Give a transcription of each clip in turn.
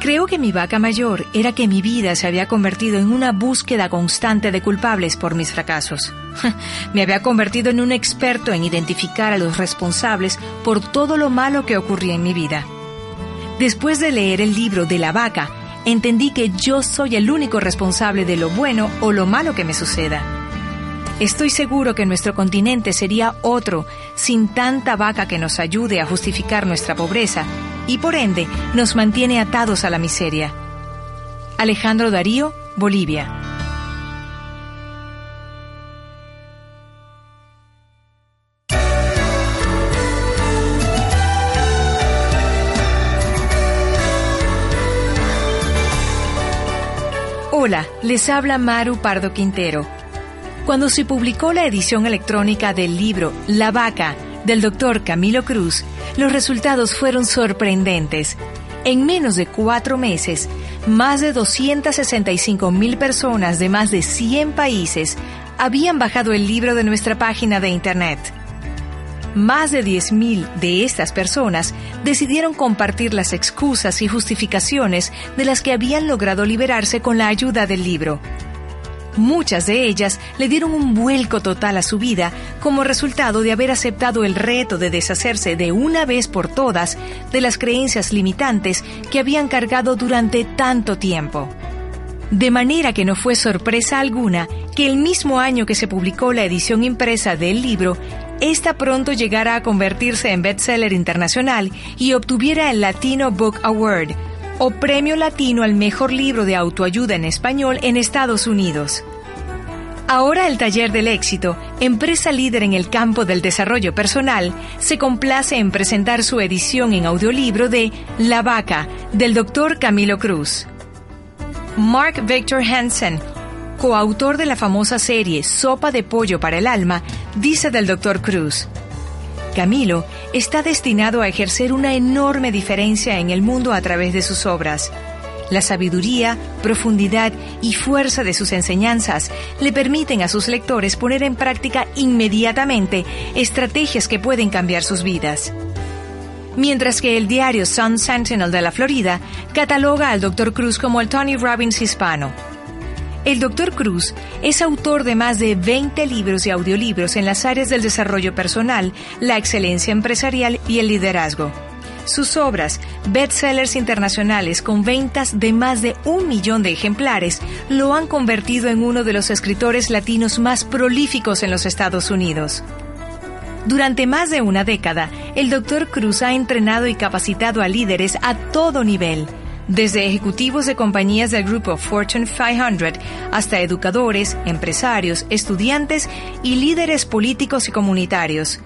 Creo que mi vaca mayor era que mi vida se había convertido en una búsqueda constante de culpables por mis fracasos. Me había convertido en un experto en identificar a los responsables por todo lo malo que ocurría en mi vida. Después de leer el libro de la vaca, entendí que yo soy el único responsable de lo bueno o lo malo que me suceda. Estoy seguro que nuestro continente sería otro sin tanta vaca que nos ayude a justificar nuestra pobreza y por ende nos mantiene atados a la miseria. Alejandro Darío, Bolivia. Hola, les habla Maru Pardo Quintero. Cuando se publicó la edición electrónica del libro La vaca del doctor Camilo Cruz, los resultados fueron sorprendentes. En menos de cuatro meses, más de 265 mil personas de más de 100 países habían bajado el libro de nuestra página de Internet. Más de 10.000 de estas personas decidieron compartir las excusas y justificaciones de las que habían logrado liberarse con la ayuda del libro. Muchas de ellas le dieron un vuelco total a su vida como resultado de haber aceptado el reto de deshacerse de una vez por todas de las creencias limitantes que habían cargado durante tanto tiempo. De manera que no fue sorpresa alguna que el mismo año que se publicó la edición impresa del libro, esta pronto llegara a convertirse en bestseller internacional y obtuviera el Latino Book Award, o Premio Latino al Mejor Libro de Autoayuda en Español en Estados Unidos. Ahora el Taller del Éxito, empresa líder en el campo del desarrollo personal, se complace en presentar su edición en audiolibro de La Vaca, del doctor Camilo Cruz. Mark Victor Hansen, coautor de la famosa serie Sopa de Pollo para el Alma, dice del doctor Cruz. Camilo está destinado a ejercer una enorme diferencia en el mundo a través de sus obras. La sabiduría, profundidad y fuerza de sus enseñanzas le permiten a sus lectores poner en práctica inmediatamente estrategias que pueden cambiar sus vidas. Mientras que el diario Sun Sentinel de la Florida cataloga al Dr. Cruz como el Tony Robbins hispano. El Dr. Cruz es autor de más de 20 libros y audiolibros en las áreas del desarrollo personal, la excelencia empresarial y el liderazgo. Sus obras, bestsellers internacionales con ventas de más de un millón de ejemplares, lo han convertido en uno de los escritores latinos más prolíficos en los Estados Unidos. Durante más de una década, el Dr. Cruz ha entrenado y capacitado a líderes a todo nivel, desde ejecutivos de compañías del grupo Fortune 500 hasta educadores, empresarios, estudiantes y líderes políticos y comunitarios.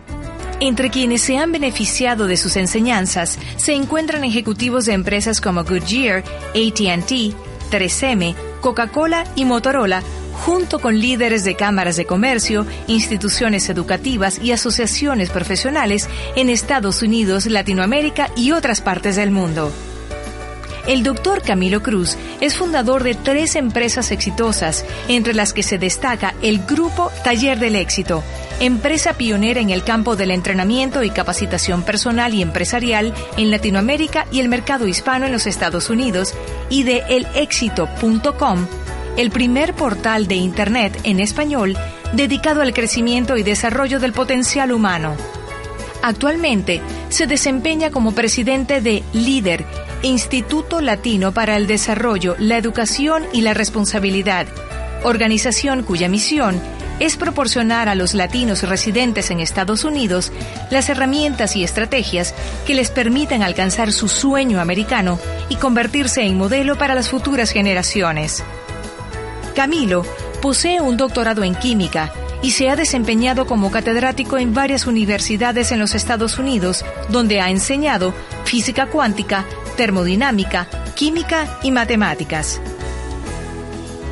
Entre quienes se han beneficiado de sus enseñanzas se encuentran ejecutivos de empresas como Goodyear, ATT, 3M, Coca-Cola y Motorola, junto con líderes de cámaras de comercio, instituciones educativas y asociaciones profesionales en Estados Unidos, Latinoamérica y otras partes del mundo. El doctor Camilo Cruz es fundador de tres empresas exitosas, entre las que se destaca el Grupo Taller del Éxito, empresa pionera en el campo del entrenamiento y capacitación personal y empresarial en Latinoamérica y el mercado hispano en los Estados Unidos, y de elexito.com, el primer portal de Internet en español dedicado al crecimiento y desarrollo del potencial humano. Actualmente se desempeña como presidente de Líder, Instituto Latino para el Desarrollo, la Educación y la Responsabilidad, organización cuya misión es proporcionar a los latinos residentes en Estados Unidos las herramientas y estrategias que les permitan alcanzar su sueño americano y convertirse en modelo para las futuras generaciones. Camilo posee un doctorado en química y se ha desempeñado como catedrático en varias universidades en los Estados Unidos, donde ha enseñado física cuántica, termodinámica, química y matemáticas.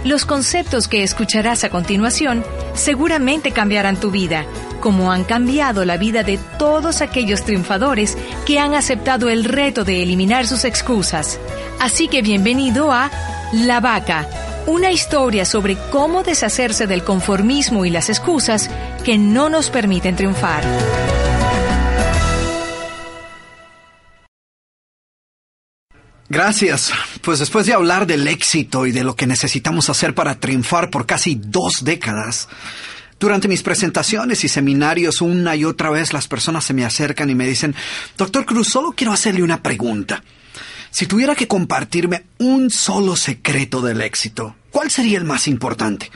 Los conceptos que escucharás a continuación seguramente cambiarán tu vida, como han cambiado la vida de todos aquellos triunfadores que han aceptado el reto de eliminar sus excusas. Así que bienvenido a La Vaca, una historia sobre cómo deshacerse del conformismo y las excusas que no nos permiten triunfar. Gracias. Pues después de hablar del éxito y de lo que necesitamos hacer para triunfar por casi dos décadas, durante mis presentaciones y seminarios una y otra vez las personas se me acercan y me dicen, Doctor Cruz, solo quiero hacerle una pregunta. Si tuviera que compartirme un solo secreto del éxito, ¿cuál sería el más importante?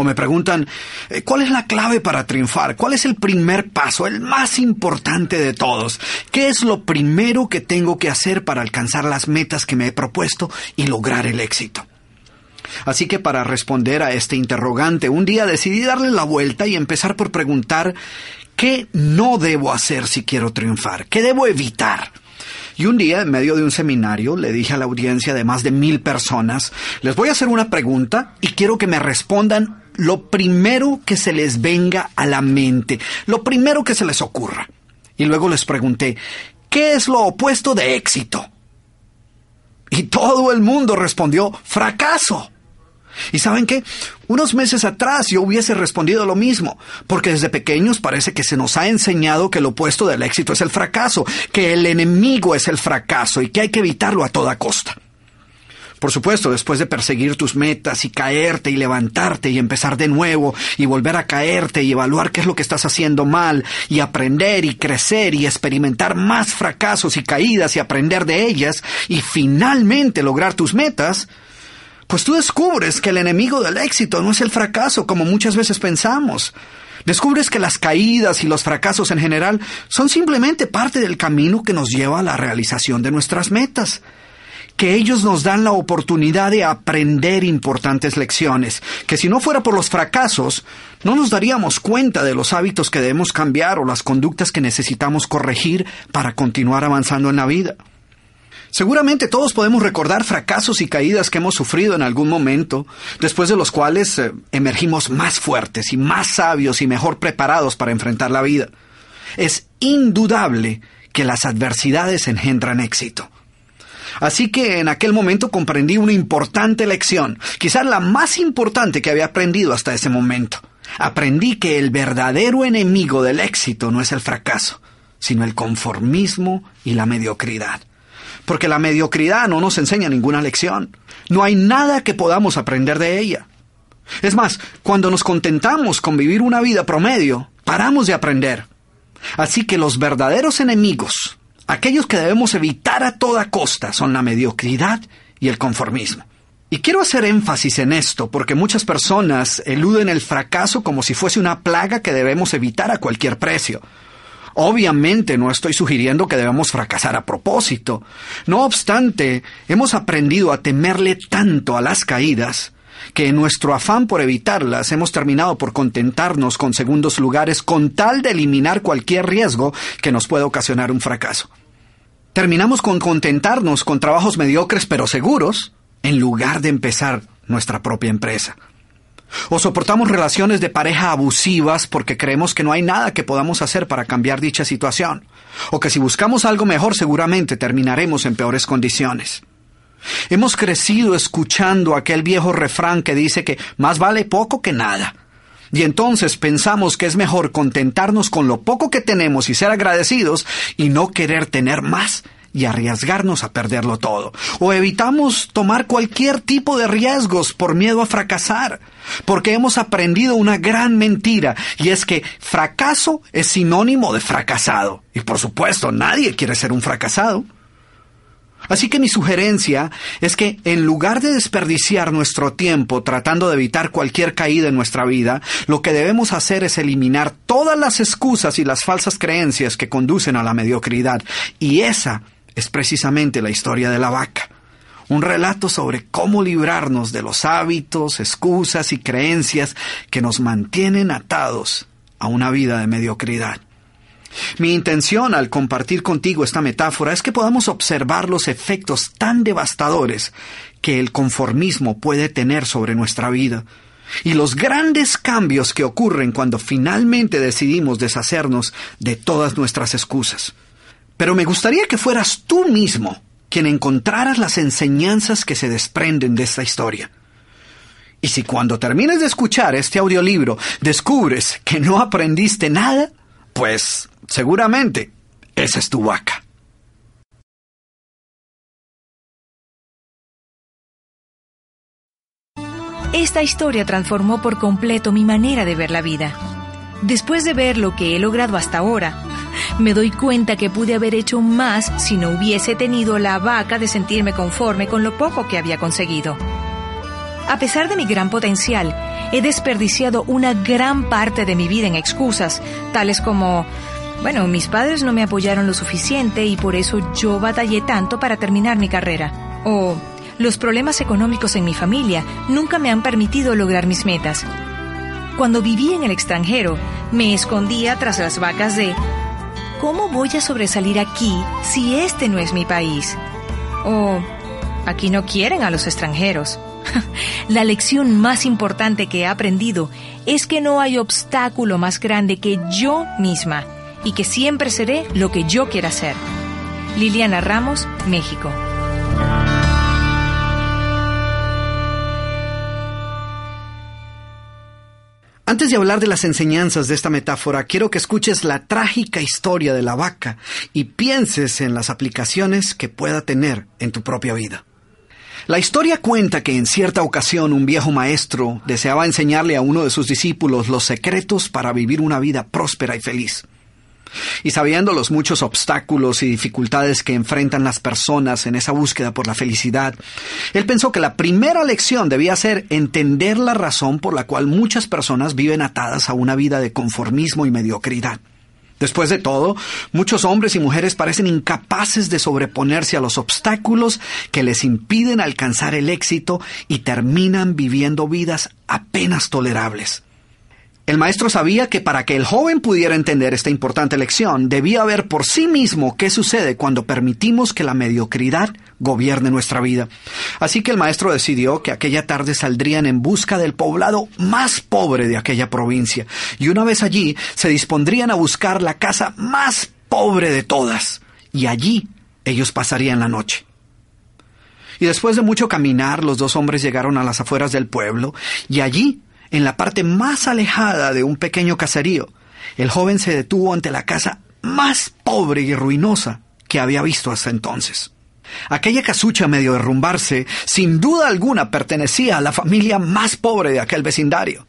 O me preguntan, eh, ¿cuál es la clave para triunfar? ¿Cuál es el primer paso, el más importante de todos? ¿Qué es lo primero que tengo que hacer para alcanzar las metas que me he propuesto y lograr el éxito? Así que para responder a este interrogante, un día decidí darle la vuelta y empezar por preguntar ¿qué no debo hacer si quiero triunfar? ¿Qué debo evitar? Y un día, en medio de un seminario, le dije a la audiencia de más de mil personas, les voy a hacer una pregunta y quiero que me respondan lo primero que se les venga a la mente, lo primero que se les ocurra. Y luego les pregunté, ¿qué es lo opuesto de éxito? Y todo el mundo respondió, fracaso. ¿Y saben qué? Unos meses atrás yo hubiese respondido lo mismo, porque desde pequeños parece que se nos ha enseñado que el opuesto del éxito es el fracaso, que el enemigo es el fracaso y que hay que evitarlo a toda costa. Por supuesto, después de perseguir tus metas y caerte y levantarte y empezar de nuevo y volver a caerte y evaluar qué es lo que estás haciendo mal y aprender y crecer y experimentar más fracasos y caídas y aprender de ellas y finalmente lograr tus metas, pues tú descubres que el enemigo del éxito no es el fracaso como muchas veces pensamos. Descubres que las caídas y los fracasos en general son simplemente parte del camino que nos lleva a la realización de nuestras metas. Que ellos nos dan la oportunidad de aprender importantes lecciones, que si no fuera por los fracasos, no nos daríamos cuenta de los hábitos que debemos cambiar o las conductas que necesitamos corregir para continuar avanzando en la vida. Seguramente todos podemos recordar fracasos y caídas que hemos sufrido en algún momento, después de los cuales eh, emergimos más fuertes y más sabios y mejor preparados para enfrentar la vida. Es indudable que las adversidades engendran éxito. Así que en aquel momento comprendí una importante lección, quizás la más importante que había aprendido hasta ese momento. Aprendí que el verdadero enemigo del éxito no es el fracaso, sino el conformismo y la mediocridad porque la mediocridad no nos enseña ninguna lección. No hay nada que podamos aprender de ella. Es más, cuando nos contentamos con vivir una vida promedio, paramos de aprender. Así que los verdaderos enemigos, aquellos que debemos evitar a toda costa, son la mediocridad y el conformismo. Y quiero hacer énfasis en esto porque muchas personas eluden el fracaso como si fuese una plaga que debemos evitar a cualquier precio. Obviamente no estoy sugiriendo que debamos fracasar a propósito. No obstante, hemos aprendido a temerle tanto a las caídas que en nuestro afán por evitarlas hemos terminado por contentarnos con segundos lugares con tal de eliminar cualquier riesgo que nos pueda ocasionar un fracaso. Terminamos con contentarnos con trabajos mediocres pero seguros en lugar de empezar nuestra propia empresa. O soportamos relaciones de pareja abusivas porque creemos que no hay nada que podamos hacer para cambiar dicha situación. O que si buscamos algo mejor seguramente terminaremos en peores condiciones. Hemos crecido escuchando aquel viejo refrán que dice que más vale poco que nada. Y entonces pensamos que es mejor contentarnos con lo poco que tenemos y ser agradecidos y no querer tener más y arriesgarnos a perderlo todo. O evitamos tomar cualquier tipo de riesgos por miedo a fracasar, porque hemos aprendido una gran mentira, y es que fracaso es sinónimo de fracasado. Y por supuesto, nadie quiere ser un fracasado. Así que mi sugerencia es que en lugar de desperdiciar nuestro tiempo tratando de evitar cualquier caída en nuestra vida, lo que debemos hacer es eliminar todas las excusas y las falsas creencias que conducen a la mediocridad. Y esa es precisamente la historia de la vaca. Un relato sobre cómo librarnos de los hábitos, excusas y creencias que nos mantienen atados a una vida de mediocridad. Mi intención al compartir contigo esta metáfora es que podamos observar los efectos tan devastadores que el conformismo puede tener sobre nuestra vida y los grandes cambios que ocurren cuando finalmente decidimos deshacernos de todas nuestras excusas. Pero me gustaría que fueras tú mismo quien encontraras las enseñanzas que se desprenden de esta historia. Y si cuando termines de escuchar este audiolibro descubres que no aprendiste nada, pues seguramente esa es tu vaca. Esta historia transformó por completo mi manera de ver la vida. Después de ver lo que he logrado hasta ahora, me doy cuenta que pude haber hecho más si no hubiese tenido la vaca de sentirme conforme con lo poco que había conseguido. A pesar de mi gran potencial, he desperdiciado una gran parte de mi vida en excusas, tales como, bueno, mis padres no me apoyaron lo suficiente y por eso yo batallé tanto para terminar mi carrera. O los problemas económicos en mi familia nunca me han permitido lograr mis metas. Cuando viví en el extranjero, me escondía tras las vacas de ¿cómo voy a sobresalir aquí si este no es mi país? O aquí no quieren a los extranjeros. La lección más importante que he aprendido es que no hay obstáculo más grande que yo misma y que siempre seré lo que yo quiera ser. Liliana Ramos, México. Antes de hablar de las enseñanzas de esta metáfora, quiero que escuches la trágica historia de la vaca y pienses en las aplicaciones que pueda tener en tu propia vida. La historia cuenta que en cierta ocasión un viejo maestro deseaba enseñarle a uno de sus discípulos los secretos para vivir una vida próspera y feliz. Y sabiendo los muchos obstáculos y dificultades que enfrentan las personas en esa búsqueda por la felicidad, él pensó que la primera lección debía ser entender la razón por la cual muchas personas viven atadas a una vida de conformismo y mediocridad. Después de todo, muchos hombres y mujeres parecen incapaces de sobreponerse a los obstáculos que les impiden alcanzar el éxito y terminan viviendo vidas apenas tolerables. El maestro sabía que para que el joven pudiera entender esta importante lección, debía ver por sí mismo qué sucede cuando permitimos que la mediocridad gobierne nuestra vida. Así que el maestro decidió que aquella tarde saldrían en busca del poblado más pobre de aquella provincia, y una vez allí se dispondrían a buscar la casa más pobre de todas, y allí ellos pasarían la noche. Y después de mucho caminar, los dos hombres llegaron a las afueras del pueblo, y allí en la parte más alejada de un pequeño caserío, el joven se detuvo ante la casa más pobre y ruinosa que había visto hasta entonces. Aquella casucha medio derrumbarse, sin duda alguna pertenecía a la familia más pobre de aquel vecindario.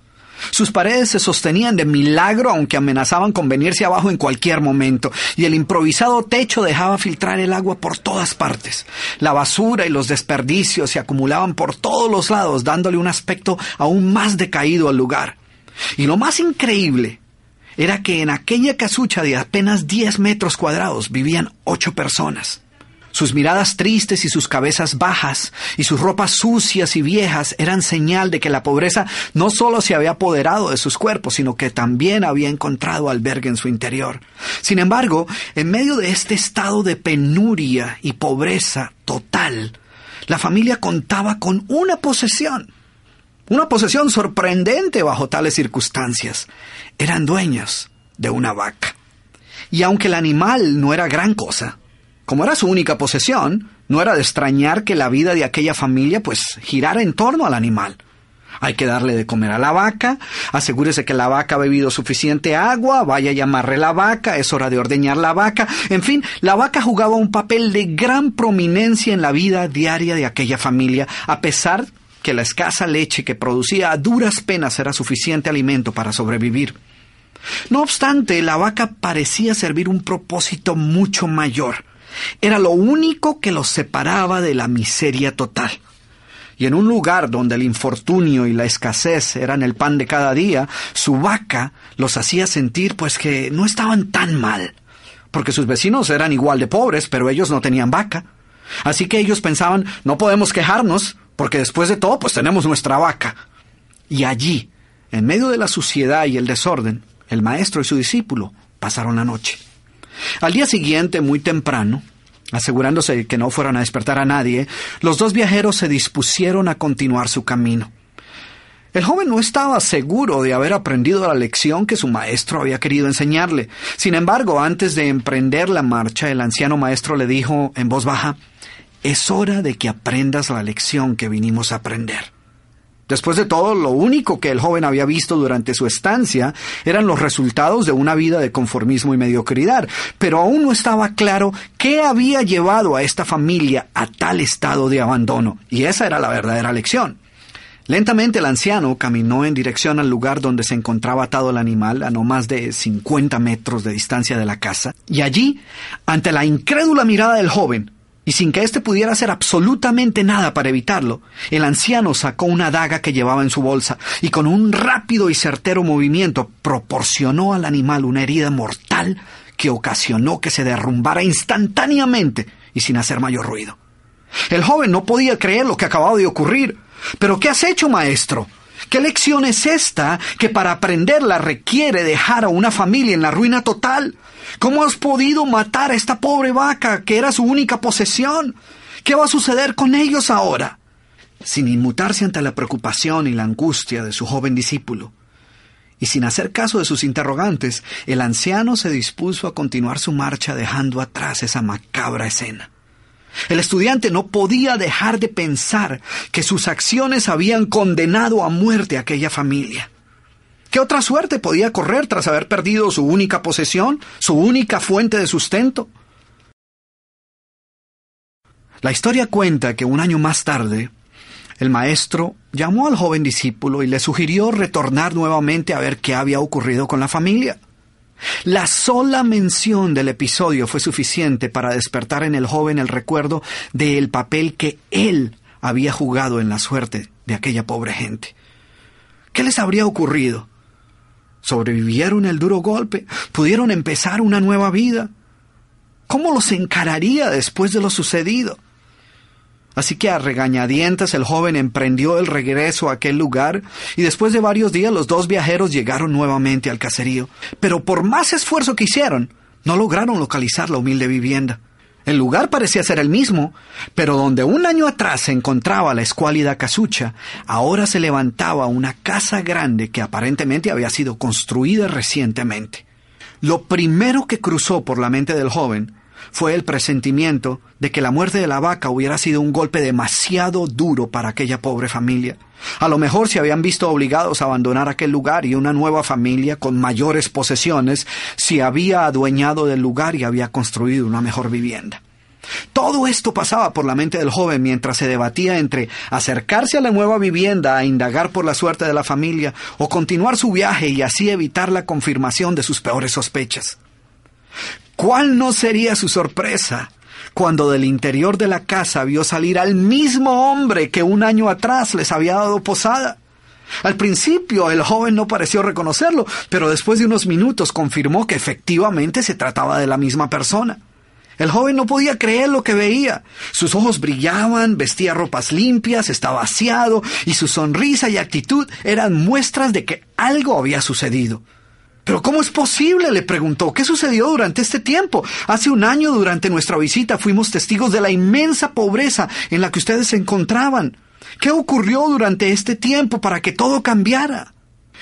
Sus paredes se sostenían de milagro aunque amenazaban con venirse abajo en cualquier momento, y el improvisado techo dejaba filtrar el agua por todas partes. La basura y los desperdicios se acumulaban por todos los lados, dándole un aspecto aún más decaído al lugar. Y lo más increíble era que en aquella casucha de apenas 10 metros cuadrados vivían ocho personas. Sus miradas tristes y sus cabezas bajas y sus ropas sucias y viejas eran señal de que la pobreza no solo se había apoderado de sus cuerpos, sino que también había encontrado albergue en su interior. Sin embargo, en medio de este estado de penuria y pobreza total, la familia contaba con una posesión. Una posesión sorprendente bajo tales circunstancias. Eran dueños de una vaca. Y aunque el animal no era gran cosa, como era su única posesión, no era de extrañar que la vida de aquella familia pues girara en torno al animal. Hay que darle de comer a la vaca, asegúrese que la vaca ha bebido suficiente agua, vaya a llamarle la vaca, es hora de ordeñar la vaca. En fin, la vaca jugaba un papel de gran prominencia en la vida diaria de aquella familia, a pesar que la escasa leche que producía a duras penas era suficiente alimento para sobrevivir. No obstante, la vaca parecía servir un propósito mucho mayor era lo único que los separaba de la miseria total. Y en un lugar donde el infortunio y la escasez eran el pan de cada día, su vaca los hacía sentir pues que no estaban tan mal, porque sus vecinos eran igual de pobres, pero ellos no tenían vaca. Así que ellos pensaban, no podemos quejarnos, porque después de todo pues tenemos nuestra vaca. Y allí, en medio de la suciedad y el desorden, el maestro y su discípulo pasaron la noche. Al día siguiente, muy temprano, asegurándose que no fueran a despertar a nadie, los dos viajeros se dispusieron a continuar su camino. El joven no estaba seguro de haber aprendido la lección que su maestro había querido enseñarle. Sin embargo, antes de emprender la marcha, el anciano maestro le dijo en voz baja, Es hora de que aprendas la lección que vinimos a aprender. Después de todo, lo único que el joven había visto durante su estancia eran los resultados de una vida de conformismo y mediocridad, pero aún no estaba claro qué había llevado a esta familia a tal estado de abandono, y esa era la verdadera lección. Lentamente el anciano caminó en dirección al lugar donde se encontraba atado el animal a no más de 50 metros de distancia de la casa, y allí, ante la incrédula mirada del joven, y sin que éste pudiera hacer absolutamente nada para evitarlo, el anciano sacó una daga que llevaba en su bolsa y con un rápido y certero movimiento proporcionó al animal una herida mortal que ocasionó que se derrumbara instantáneamente y sin hacer mayor ruido. El joven no podía creer lo que acababa de ocurrir. ¿Pero qué has hecho, maestro? ¿Qué lección es esta que para aprenderla requiere dejar a una familia en la ruina total? ¿Cómo has podido matar a esta pobre vaca que era su única posesión? ¿Qué va a suceder con ellos ahora? Sin inmutarse ante la preocupación y la angustia de su joven discípulo, y sin hacer caso de sus interrogantes, el anciano se dispuso a continuar su marcha dejando atrás esa macabra escena. El estudiante no podía dejar de pensar que sus acciones habían condenado a muerte a aquella familia. ¿Qué otra suerte podía correr tras haber perdido su única posesión, su única fuente de sustento? La historia cuenta que un año más tarde, el maestro llamó al joven discípulo y le sugirió retornar nuevamente a ver qué había ocurrido con la familia. La sola mención del episodio fue suficiente para despertar en el joven el recuerdo del papel que él había jugado en la suerte de aquella pobre gente. ¿Qué les habría ocurrido? ¿Sobrevivieron el duro golpe? ¿Pudieron empezar una nueva vida? ¿Cómo los encararía después de lo sucedido? Así que a regañadientes el joven emprendió el regreso a aquel lugar y después de varios días los dos viajeros llegaron nuevamente al caserío. Pero por más esfuerzo que hicieron, no lograron localizar la humilde vivienda. El lugar parecía ser el mismo, pero donde un año atrás se encontraba la escuálida casucha, ahora se levantaba una casa grande que aparentemente había sido construida recientemente. Lo primero que cruzó por la mente del joven fue el presentimiento de que la muerte de la vaca hubiera sido un golpe demasiado duro para aquella pobre familia. A lo mejor se habían visto obligados a abandonar aquel lugar y una nueva familia con mayores posesiones se había adueñado del lugar y había construido una mejor vivienda. Todo esto pasaba por la mente del joven mientras se debatía entre acercarse a la nueva vivienda a indagar por la suerte de la familia o continuar su viaje y así evitar la confirmación de sus peores sospechas. ¿Cuál no sería su sorpresa cuando del interior de la casa vio salir al mismo hombre que un año atrás les había dado posada? Al principio el joven no pareció reconocerlo, pero después de unos minutos confirmó que efectivamente se trataba de la misma persona. El joven no podía creer lo que veía. Sus ojos brillaban, vestía ropas limpias, estaba aseado, y su sonrisa y actitud eran muestras de que algo había sucedido. ¿Pero cómo es posible? le preguntó. ¿Qué sucedió durante este tiempo? Hace un año durante nuestra visita fuimos testigos de la inmensa pobreza en la que ustedes se encontraban. ¿Qué ocurrió durante este tiempo para que todo cambiara?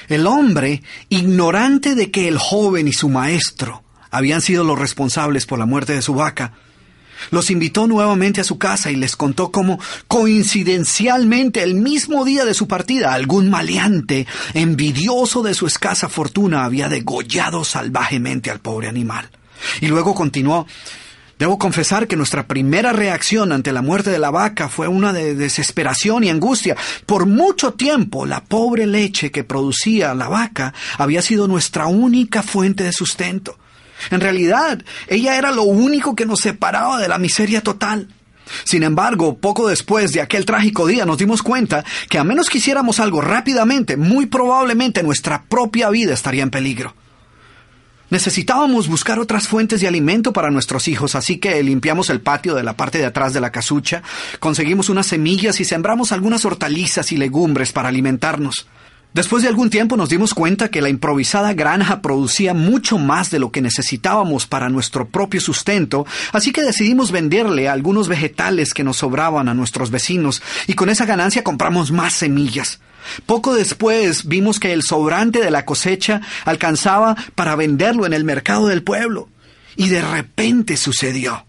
El hombre, ignorante de que el joven y su maestro habían sido los responsables por la muerte de su vaca, los invitó nuevamente a su casa y les contó cómo, coincidencialmente, el mismo día de su partida, algún maleante, envidioso de su escasa fortuna, había degollado salvajemente al pobre animal. Y luego continuó, Debo confesar que nuestra primera reacción ante la muerte de la vaca fue una de desesperación y angustia. Por mucho tiempo la pobre leche que producía la vaca había sido nuestra única fuente de sustento. En realidad, ella era lo único que nos separaba de la miseria total. Sin embargo, poco después de aquel trágico día nos dimos cuenta que a menos que hiciéramos algo rápidamente, muy probablemente nuestra propia vida estaría en peligro. Necesitábamos buscar otras fuentes de alimento para nuestros hijos, así que limpiamos el patio de la parte de atrás de la casucha, conseguimos unas semillas y sembramos algunas hortalizas y legumbres para alimentarnos. Después de algún tiempo nos dimos cuenta que la improvisada granja producía mucho más de lo que necesitábamos para nuestro propio sustento, así que decidimos venderle algunos vegetales que nos sobraban a nuestros vecinos y con esa ganancia compramos más semillas. Poco después vimos que el sobrante de la cosecha alcanzaba para venderlo en el mercado del pueblo. Y de repente sucedió.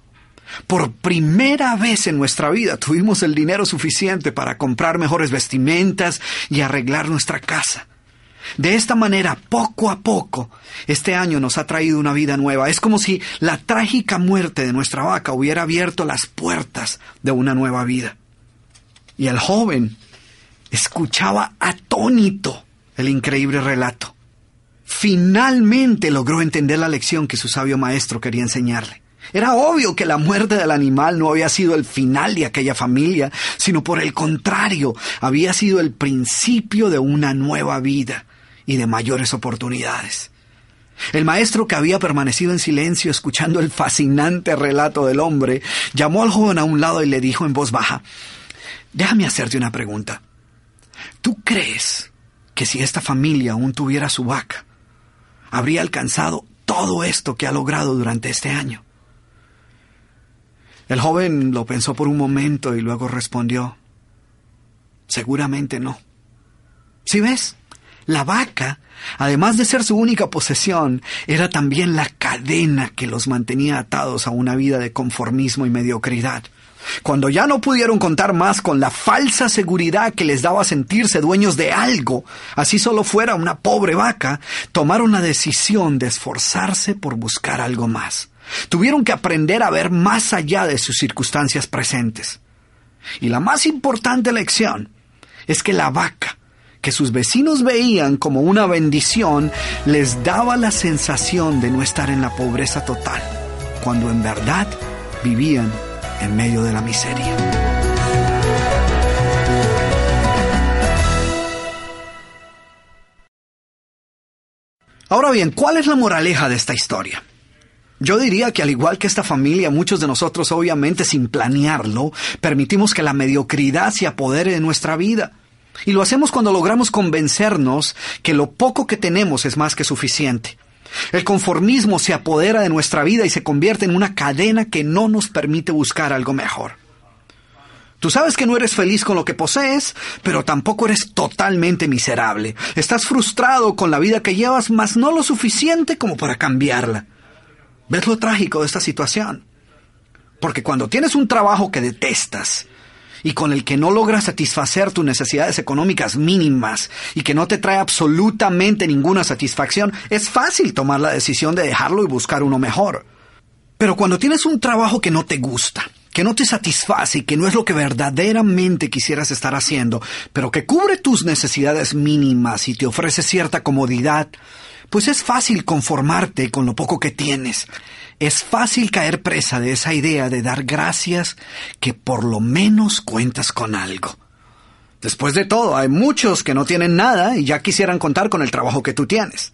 Por primera vez en nuestra vida tuvimos el dinero suficiente para comprar mejores vestimentas y arreglar nuestra casa. De esta manera, poco a poco, este año nos ha traído una vida nueva. Es como si la trágica muerte de nuestra vaca hubiera abierto las puertas de una nueva vida. Y el joven escuchaba atónito el increíble relato. Finalmente logró entender la lección que su sabio maestro quería enseñarle. Era obvio que la muerte del animal no había sido el final de aquella familia, sino por el contrario, había sido el principio de una nueva vida y de mayores oportunidades. El maestro, que había permanecido en silencio escuchando el fascinante relato del hombre, llamó al joven a un lado y le dijo en voz baja, Déjame hacerte una pregunta. ¿Tú crees que si esta familia aún tuviera su vaca, habría alcanzado todo esto que ha logrado durante este año? El joven lo pensó por un momento y luego respondió, seguramente no. Si ves, la vaca, además de ser su única posesión, era también la cadena que los mantenía atados a una vida de conformismo y mediocridad. Cuando ya no pudieron contar más con la falsa seguridad que les daba sentirse dueños de algo, así solo fuera una pobre vaca, tomaron la decisión de esforzarse por buscar algo más. Tuvieron que aprender a ver más allá de sus circunstancias presentes. Y la más importante lección es que la vaca, que sus vecinos veían como una bendición, les daba la sensación de no estar en la pobreza total, cuando en verdad vivían en medio de la miseria. Ahora bien, ¿cuál es la moraleja de esta historia? Yo diría que al igual que esta familia, muchos de nosotros obviamente sin planearlo, permitimos que la mediocridad se apodere de nuestra vida. Y lo hacemos cuando logramos convencernos que lo poco que tenemos es más que suficiente. El conformismo se apodera de nuestra vida y se convierte en una cadena que no nos permite buscar algo mejor. Tú sabes que no eres feliz con lo que posees, pero tampoco eres totalmente miserable. Estás frustrado con la vida que llevas, mas no lo suficiente como para cambiarla. ¿Ves lo trágico de esta situación? Porque cuando tienes un trabajo que detestas y con el que no logras satisfacer tus necesidades económicas mínimas y que no te trae absolutamente ninguna satisfacción, es fácil tomar la decisión de dejarlo y buscar uno mejor. Pero cuando tienes un trabajo que no te gusta, que no te satisface y que no es lo que verdaderamente quisieras estar haciendo, pero que cubre tus necesidades mínimas y te ofrece cierta comodidad, pues es fácil conformarte con lo poco que tienes. Es fácil caer presa de esa idea de dar gracias que por lo menos cuentas con algo. Después de todo, hay muchos que no tienen nada y ya quisieran contar con el trabajo que tú tienes.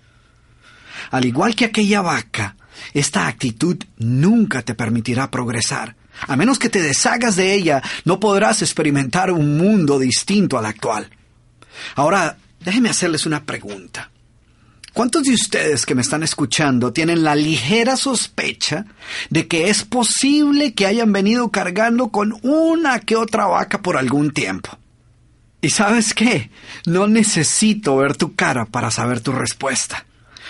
Al igual que aquella vaca, esta actitud nunca te permitirá progresar. A menos que te deshagas de ella, no podrás experimentar un mundo distinto al actual. Ahora, déjeme hacerles una pregunta. ¿Cuántos de ustedes que me están escuchando tienen la ligera sospecha de que es posible que hayan venido cargando con una que otra vaca por algún tiempo? Y sabes qué, no necesito ver tu cara para saber tu respuesta.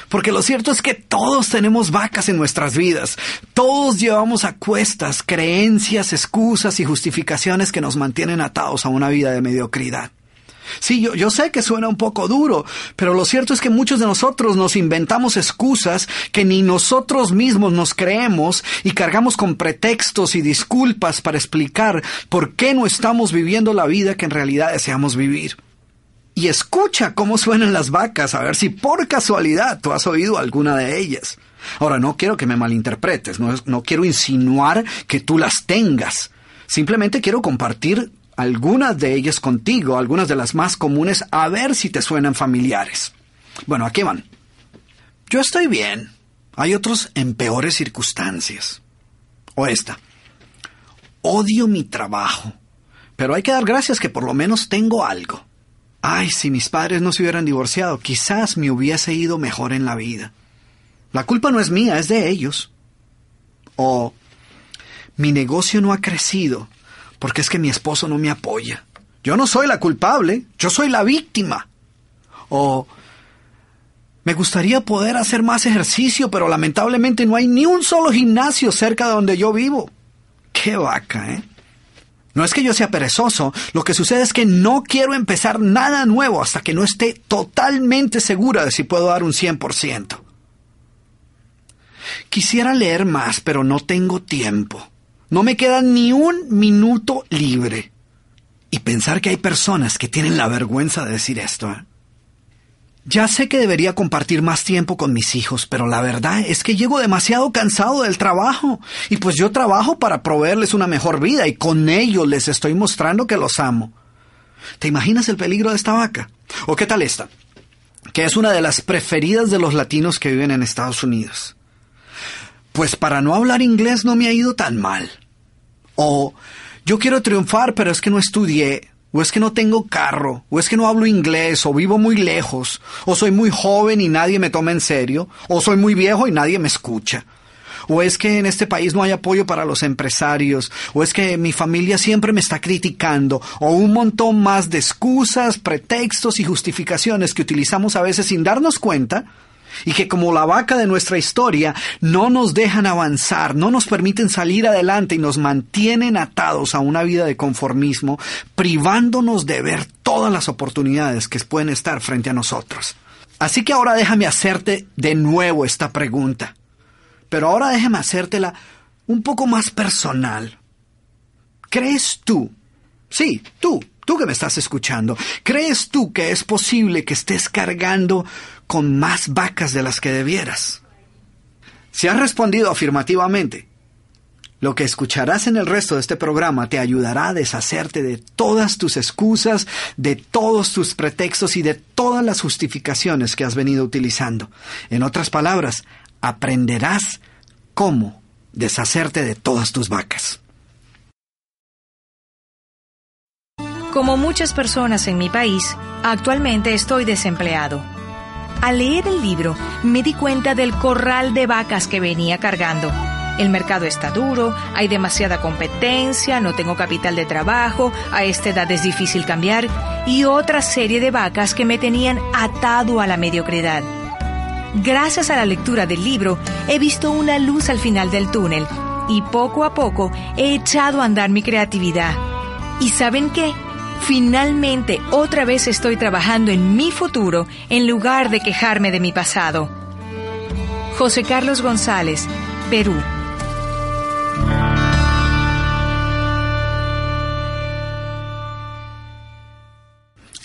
Porque lo cierto es que todos tenemos vacas en nuestras vidas. Todos llevamos a cuestas creencias, excusas y justificaciones que nos mantienen atados a una vida de mediocridad. Sí, yo, yo sé que suena un poco duro, pero lo cierto es que muchos de nosotros nos inventamos excusas que ni nosotros mismos nos creemos y cargamos con pretextos y disculpas para explicar por qué no estamos viviendo la vida que en realidad deseamos vivir. Y escucha cómo suenan las vacas, a ver si por casualidad tú has oído alguna de ellas. Ahora, no quiero que me malinterpretes, no, no quiero insinuar que tú las tengas. Simplemente quiero compartir algunas de ellas contigo, algunas de las más comunes, a ver si te suenan familiares. Bueno, aquí van. Yo estoy bien. Hay otros en peores circunstancias. O esta. Odio mi trabajo. Pero hay que dar gracias que por lo menos tengo algo. Ay, si mis padres no se hubieran divorciado, quizás me hubiese ido mejor en la vida. La culpa no es mía, es de ellos. O mi negocio no ha crecido porque es que mi esposo no me apoya. Yo no soy la culpable, yo soy la víctima. O me gustaría poder hacer más ejercicio, pero lamentablemente no hay ni un solo gimnasio cerca de donde yo vivo. Qué vaca, ¿eh? No es que yo sea perezoso, lo que sucede es que no quiero empezar nada nuevo hasta que no esté totalmente segura de si puedo dar un 100%. Quisiera leer más, pero no tengo tiempo. No me queda ni un minuto libre. Y pensar que hay personas que tienen la vergüenza de decir esto. ¿eh? Ya sé que debería compartir más tiempo con mis hijos, pero la verdad es que llego demasiado cansado del trabajo. Y pues yo trabajo para proveerles una mejor vida y con ello les estoy mostrando que los amo. ¿Te imaginas el peligro de esta vaca? ¿O qué tal esta? Que es una de las preferidas de los latinos que viven en Estados Unidos. Pues para no hablar inglés no me ha ido tan mal. O yo quiero triunfar, pero es que no estudié, o es que no tengo carro, o es que no hablo inglés, o vivo muy lejos, o soy muy joven y nadie me toma en serio, o soy muy viejo y nadie me escucha. O es que en este país no hay apoyo para los empresarios, o es que mi familia siempre me está criticando, o un montón más de excusas, pretextos y justificaciones que utilizamos a veces sin darnos cuenta y que como la vaca de nuestra historia no nos dejan avanzar, no nos permiten salir adelante y nos mantienen atados a una vida de conformismo, privándonos de ver todas las oportunidades que pueden estar frente a nosotros. Así que ahora déjame hacerte de nuevo esta pregunta, pero ahora déjame hacértela un poco más personal. ¿Crees tú? Sí, tú, tú que me estás escuchando, ¿crees tú que es posible que estés cargando con más vacas de las que debieras? Si has respondido afirmativamente, lo que escucharás en el resto de este programa te ayudará a deshacerte de todas tus excusas, de todos tus pretextos y de todas las justificaciones que has venido utilizando. En otras palabras, aprenderás cómo deshacerte de todas tus vacas. Como muchas personas en mi país, actualmente estoy desempleado. Al leer el libro, me di cuenta del corral de vacas que venía cargando. El mercado está duro, hay demasiada competencia, no tengo capital de trabajo, a esta edad es difícil cambiar, y otra serie de vacas que me tenían atado a la mediocridad. Gracias a la lectura del libro, he visto una luz al final del túnel y poco a poco he echado a andar mi creatividad. ¿Y saben qué? Finalmente, otra vez estoy trabajando en mi futuro en lugar de quejarme de mi pasado. José Carlos González, Perú.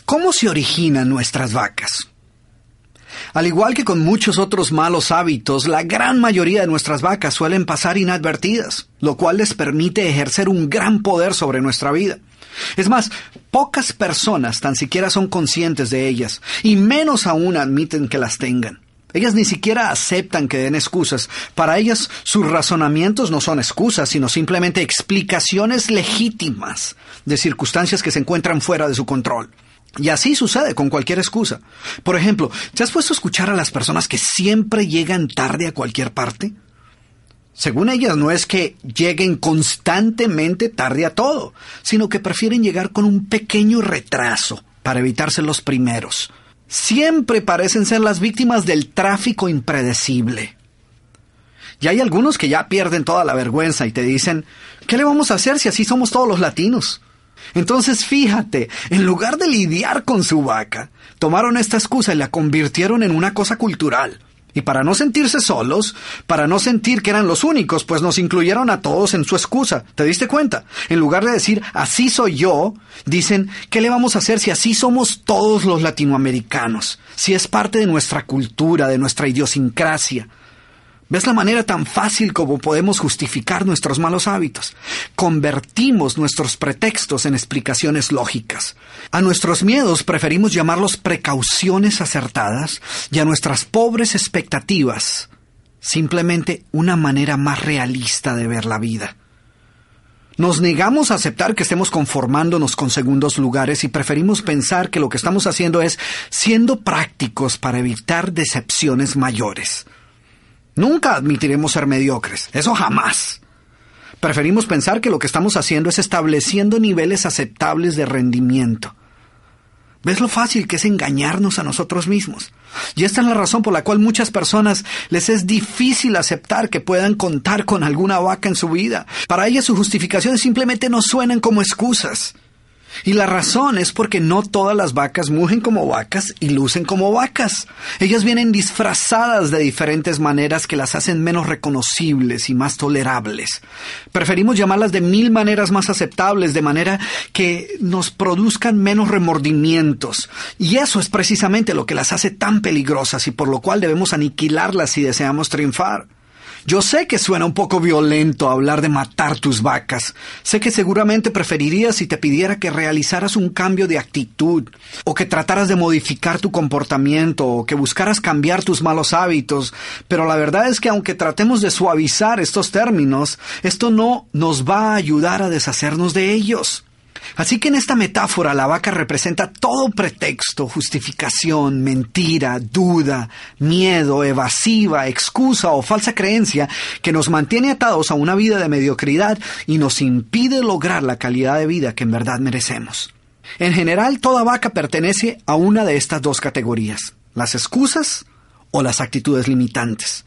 ¿Cómo se originan nuestras vacas? Al igual que con muchos otros malos hábitos, la gran mayoría de nuestras vacas suelen pasar inadvertidas, lo cual les permite ejercer un gran poder sobre nuestra vida. Es más, pocas personas tan siquiera son conscientes de ellas, y menos aún admiten que las tengan. Ellas ni siquiera aceptan que den excusas. Para ellas sus razonamientos no son excusas, sino simplemente explicaciones legítimas de circunstancias que se encuentran fuera de su control. Y así sucede con cualquier excusa. Por ejemplo, ¿te has puesto a escuchar a las personas que siempre llegan tarde a cualquier parte? Según ellas, no es que lleguen constantemente tarde a todo, sino que prefieren llegar con un pequeño retraso para evitarse los primeros. Siempre parecen ser las víctimas del tráfico impredecible. Y hay algunos que ya pierden toda la vergüenza y te dicen, ¿qué le vamos a hacer si así somos todos los latinos? Entonces fíjate, en lugar de lidiar con su vaca, tomaron esta excusa y la convirtieron en una cosa cultural. Y para no sentirse solos, para no sentir que eran los únicos, pues nos incluyeron a todos en su excusa. ¿Te diste cuenta? En lugar de decir así soy yo, dicen ¿qué le vamos a hacer si así somos todos los latinoamericanos? Si es parte de nuestra cultura, de nuestra idiosincrasia. ¿Ves la manera tan fácil como podemos justificar nuestros malos hábitos? Convertimos nuestros pretextos en explicaciones lógicas. A nuestros miedos preferimos llamarlos precauciones acertadas y a nuestras pobres expectativas simplemente una manera más realista de ver la vida. Nos negamos a aceptar que estemos conformándonos con segundos lugares y preferimos pensar que lo que estamos haciendo es siendo prácticos para evitar decepciones mayores. Nunca admitiremos ser mediocres, eso jamás. Preferimos pensar que lo que estamos haciendo es estableciendo niveles aceptables de rendimiento. ¿Ves lo fácil que es engañarnos a nosotros mismos? Y esta es la razón por la cual muchas personas les es difícil aceptar que puedan contar con alguna vaca en su vida. Para ellas sus justificaciones simplemente no suenan como excusas. Y la razón es porque no todas las vacas mugen como vacas y lucen como vacas. Ellas vienen disfrazadas de diferentes maneras que las hacen menos reconocibles y más tolerables. Preferimos llamarlas de mil maneras más aceptables, de manera que nos produzcan menos remordimientos. Y eso es precisamente lo que las hace tan peligrosas y por lo cual debemos aniquilarlas si deseamos triunfar. Yo sé que suena un poco violento hablar de matar tus vacas. Sé que seguramente preferirías si te pidiera que realizaras un cambio de actitud, o que trataras de modificar tu comportamiento, o que buscaras cambiar tus malos hábitos, pero la verdad es que aunque tratemos de suavizar estos términos, esto no nos va a ayudar a deshacernos de ellos. Así que en esta metáfora la vaca representa todo pretexto, justificación, mentira, duda, miedo, evasiva, excusa o falsa creencia que nos mantiene atados a una vida de mediocridad y nos impide lograr la calidad de vida que en verdad merecemos. En general, toda vaca pertenece a una de estas dos categorías, las excusas o las actitudes limitantes.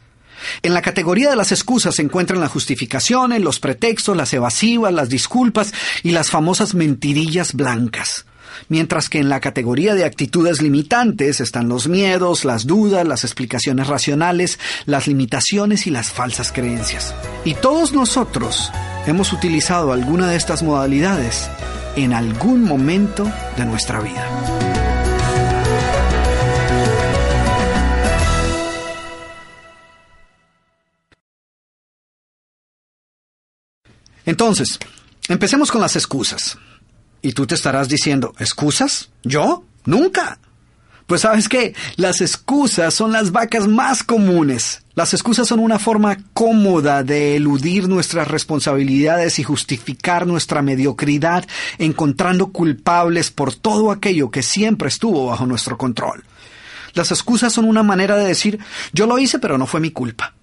En la categoría de las excusas se encuentran las justificaciones, los pretextos, las evasivas, las disculpas y las famosas mentirillas blancas. Mientras que en la categoría de actitudes limitantes están los miedos, las dudas, las explicaciones racionales, las limitaciones y las falsas creencias. Y todos nosotros hemos utilizado alguna de estas modalidades en algún momento de nuestra vida. Entonces, empecemos con las excusas. Y tú te estarás diciendo, ¿excusas? ¿Yo? Nunca. Pues sabes qué, las excusas son las vacas más comunes. Las excusas son una forma cómoda de eludir nuestras responsabilidades y justificar nuestra mediocridad, encontrando culpables por todo aquello que siempre estuvo bajo nuestro control. Las excusas son una manera de decir, yo lo hice pero no fue mi culpa.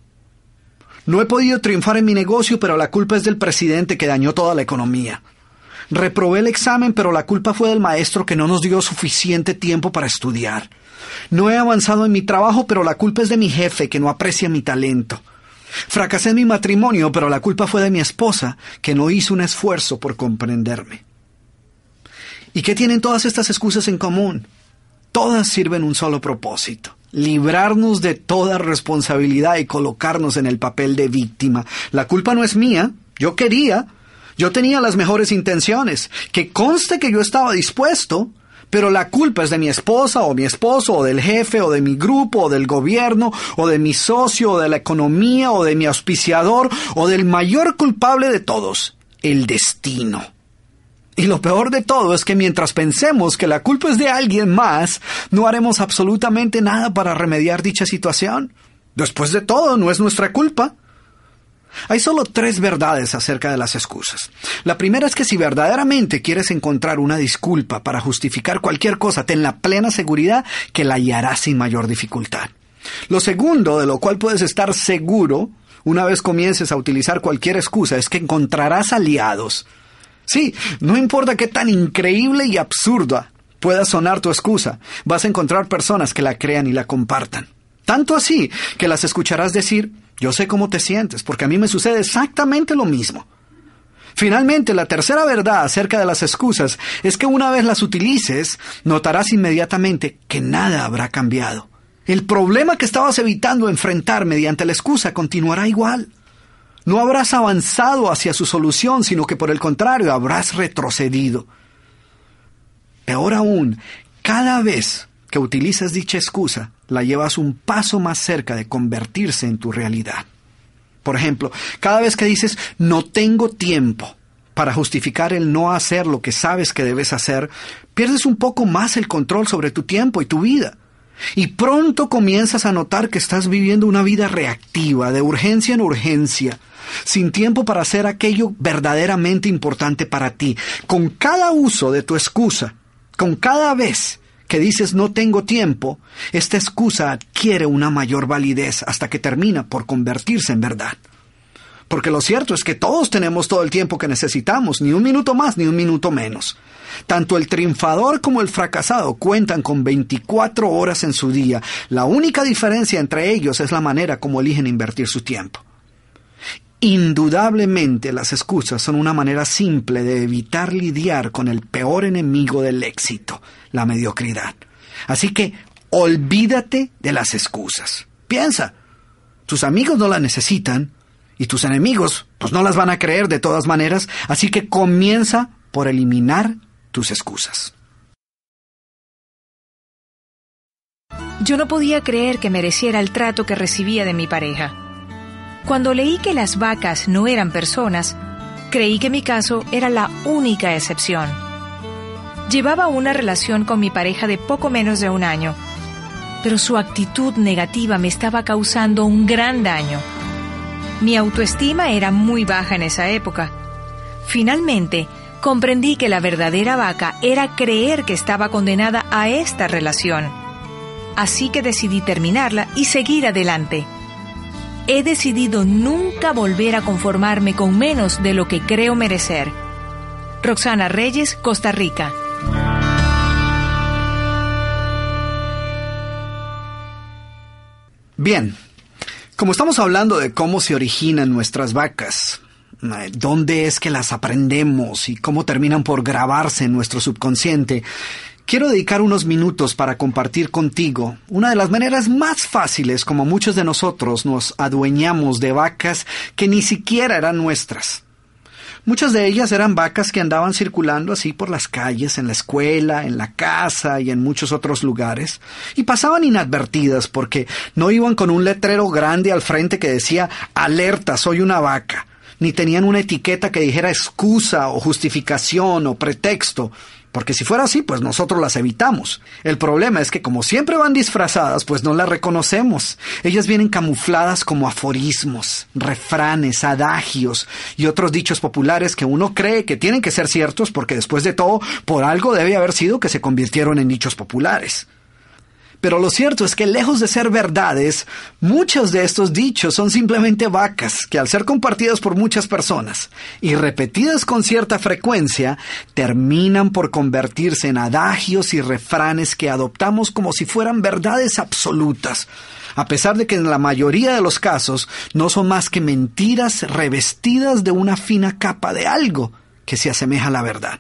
No he podido triunfar en mi negocio, pero la culpa es del presidente que dañó toda la economía. Reprobé el examen, pero la culpa fue del maestro que no nos dio suficiente tiempo para estudiar. No he avanzado en mi trabajo, pero la culpa es de mi jefe que no aprecia mi talento. Fracasé en mi matrimonio, pero la culpa fue de mi esposa que no hizo un esfuerzo por comprenderme. ¿Y qué tienen todas estas excusas en común? Todas sirven un solo propósito librarnos de toda responsabilidad y colocarnos en el papel de víctima. La culpa no es mía, yo quería, yo tenía las mejores intenciones, que conste que yo estaba dispuesto, pero la culpa es de mi esposa o mi esposo o del jefe o de mi grupo o del gobierno o de mi socio o de la economía o de mi auspiciador o del mayor culpable de todos, el destino. Y lo peor de todo es que mientras pensemos que la culpa es de alguien más, no haremos absolutamente nada para remediar dicha situación. Después de todo, no es nuestra culpa. Hay solo tres verdades acerca de las excusas. La primera es que si verdaderamente quieres encontrar una disculpa para justificar cualquier cosa, ten la plena seguridad que la hallarás sin mayor dificultad. Lo segundo, de lo cual puedes estar seguro, una vez comiences a utilizar cualquier excusa, es que encontrarás aliados Sí, no importa qué tan increíble y absurda pueda sonar tu excusa, vas a encontrar personas que la crean y la compartan. Tanto así que las escucharás decir, yo sé cómo te sientes, porque a mí me sucede exactamente lo mismo. Finalmente, la tercera verdad acerca de las excusas es que una vez las utilices, notarás inmediatamente que nada habrá cambiado. El problema que estabas evitando enfrentar mediante la excusa continuará igual. No habrás avanzado hacia su solución, sino que por el contrario habrás retrocedido. Peor aún, cada vez que utilizas dicha excusa, la llevas un paso más cerca de convertirse en tu realidad. Por ejemplo, cada vez que dices no tengo tiempo para justificar el no hacer lo que sabes que debes hacer, pierdes un poco más el control sobre tu tiempo y tu vida. Y pronto comienzas a notar que estás viviendo una vida reactiva, de urgencia en urgencia, sin tiempo para hacer aquello verdaderamente importante para ti. Con cada uso de tu excusa, con cada vez que dices no tengo tiempo, esta excusa adquiere una mayor validez hasta que termina por convertirse en verdad. Porque lo cierto es que todos tenemos todo el tiempo que necesitamos, ni un minuto más ni un minuto menos. Tanto el triunfador como el fracasado cuentan con 24 horas en su día. La única diferencia entre ellos es la manera como eligen invertir su tiempo. Indudablemente las excusas son una manera simple de evitar lidiar con el peor enemigo del éxito, la mediocridad. Así que olvídate de las excusas. Piensa, tus amigos no las necesitan y tus enemigos pues no las van a creer de todas maneras, así que comienza por eliminar tus excusas. Yo no podía creer que mereciera el trato que recibía de mi pareja. Cuando leí que las vacas no eran personas, creí que mi caso era la única excepción. Llevaba una relación con mi pareja de poco menos de un año, pero su actitud negativa me estaba causando un gran daño. Mi autoestima era muy baja en esa época. Finalmente, comprendí que la verdadera vaca era creer que estaba condenada a esta relación. Así que decidí terminarla y seguir adelante he decidido nunca volver a conformarme con menos de lo que creo merecer. Roxana Reyes, Costa Rica. Bien, como estamos hablando de cómo se originan nuestras vacas, eh, dónde es que las aprendemos y cómo terminan por grabarse en nuestro subconsciente, Quiero dedicar unos minutos para compartir contigo una de las maneras más fáciles como muchos de nosotros nos adueñamos de vacas que ni siquiera eran nuestras. Muchas de ellas eran vacas que andaban circulando así por las calles, en la escuela, en la casa y en muchos otros lugares, y pasaban inadvertidas porque no iban con un letrero grande al frente que decía Alerta, soy una vaca, ni tenían una etiqueta que dijera excusa o justificación o pretexto, porque si fuera así, pues nosotros las evitamos. El problema es que como siempre van disfrazadas, pues no las reconocemos. Ellas vienen camufladas como aforismos, refranes, adagios y otros dichos populares que uno cree que tienen que ser ciertos porque después de todo, por algo debe haber sido que se convirtieron en dichos populares. Pero lo cierto es que lejos de ser verdades, muchos de estos dichos son simplemente vacas que al ser compartidas por muchas personas y repetidas con cierta frecuencia, terminan por convertirse en adagios y refranes que adoptamos como si fueran verdades absolutas, a pesar de que en la mayoría de los casos no son más que mentiras revestidas de una fina capa de algo que se asemeja a la verdad.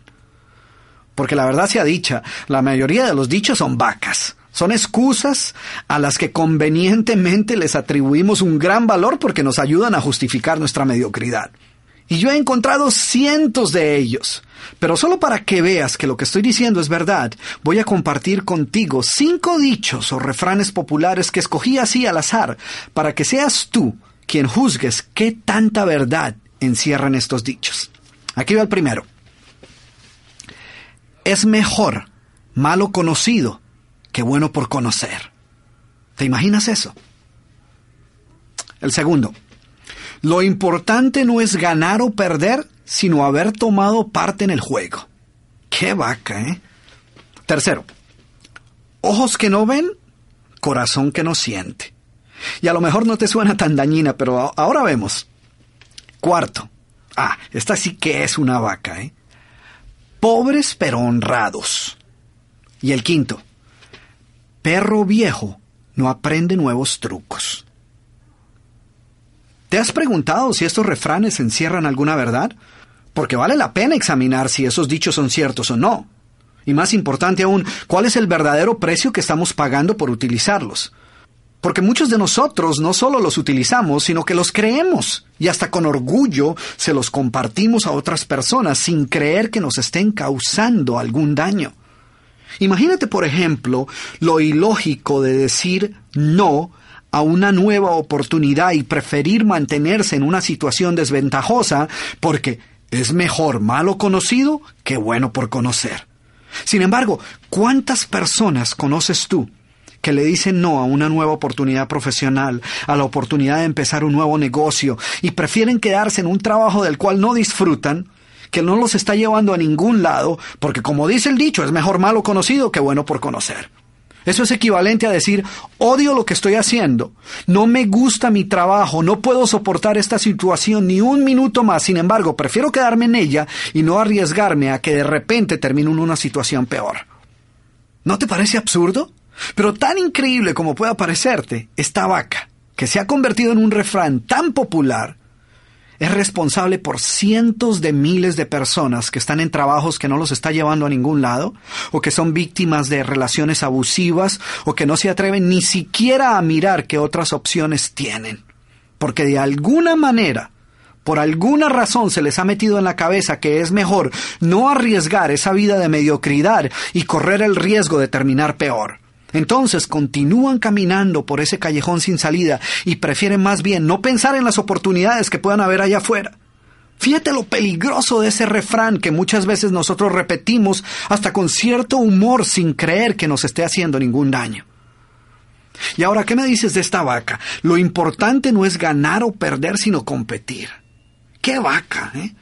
Porque la verdad sea dicha, la mayoría de los dichos son vacas son excusas a las que convenientemente les atribuimos un gran valor porque nos ayudan a justificar nuestra mediocridad. Y yo he encontrado cientos de ellos. Pero solo para que veas que lo que estoy diciendo es verdad, voy a compartir contigo cinco dichos o refranes populares que escogí así al azar, para que seas tú quien juzgues qué tanta verdad encierran estos dichos. Aquí va el primero. Es mejor malo conocido qué bueno por conocer. ¿Te imaginas eso? El segundo, lo importante no es ganar o perder, sino haber tomado parte en el juego. Qué vaca, ¿eh? Tercero, ojos que no ven, corazón que no siente. Y a lo mejor no te suena tan dañina, pero ahora vemos. Cuarto, ah, esta sí que es una vaca, ¿eh? Pobres pero honrados. Y el quinto, perro viejo no aprende nuevos trucos. ¿Te has preguntado si estos refranes encierran alguna verdad? Porque vale la pena examinar si esos dichos son ciertos o no. Y más importante aún, ¿cuál es el verdadero precio que estamos pagando por utilizarlos? Porque muchos de nosotros no solo los utilizamos, sino que los creemos y hasta con orgullo se los compartimos a otras personas sin creer que nos estén causando algún daño. Imagínate, por ejemplo, lo ilógico de decir no a una nueva oportunidad y preferir mantenerse en una situación desventajosa porque es mejor malo conocido que bueno por conocer. Sin embargo, ¿cuántas personas conoces tú que le dicen no a una nueva oportunidad profesional, a la oportunidad de empezar un nuevo negocio y prefieren quedarse en un trabajo del cual no disfrutan, que no los está llevando a ningún lado, porque como dice el dicho, es mejor malo conocido que bueno por conocer. Eso es equivalente a decir, odio lo que estoy haciendo, no me gusta mi trabajo, no puedo soportar esta situación ni un minuto más, sin embargo, prefiero quedarme en ella y no arriesgarme a que de repente termine en una situación peor. ¿No te parece absurdo? Pero tan increíble como pueda parecerte, esta vaca, que se ha convertido en un refrán tan popular, es responsable por cientos de miles de personas que están en trabajos que no los está llevando a ningún lado, o que son víctimas de relaciones abusivas, o que no se atreven ni siquiera a mirar qué otras opciones tienen. Porque de alguna manera, por alguna razón se les ha metido en la cabeza que es mejor no arriesgar esa vida de mediocridad y correr el riesgo de terminar peor. Entonces continúan caminando por ese callejón sin salida y prefieren más bien no pensar en las oportunidades que puedan haber allá afuera. Fíjate lo peligroso de ese refrán que muchas veces nosotros repetimos hasta con cierto humor sin creer que nos esté haciendo ningún daño. Y ahora, ¿qué me dices de esta vaca? Lo importante no es ganar o perder, sino competir. ¡Qué vaca! Eh?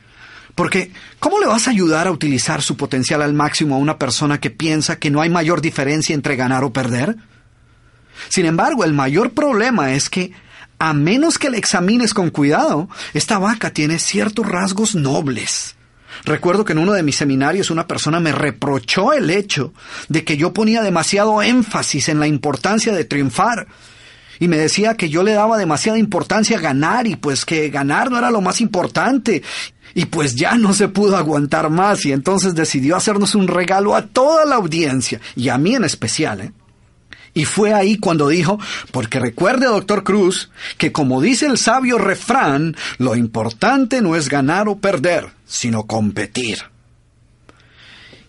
Porque, ¿cómo le vas a ayudar a utilizar su potencial al máximo a una persona que piensa que no hay mayor diferencia entre ganar o perder? Sin embargo, el mayor problema es que, a menos que la examines con cuidado, esta vaca tiene ciertos rasgos nobles. Recuerdo que en uno de mis seminarios una persona me reprochó el hecho de que yo ponía demasiado énfasis en la importancia de triunfar y me decía que yo le daba demasiada importancia a ganar y pues que ganar no era lo más importante y pues ya no se pudo aguantar más y entonces decidió hacernos un regalo a toda la audiencia y a mí en especial. ¿eh? Y fue ahí cuando dijo, porque recuerde, doctor Cruz, que como dice el sabio refrán, lo importante no es ganar o perder, sino competir.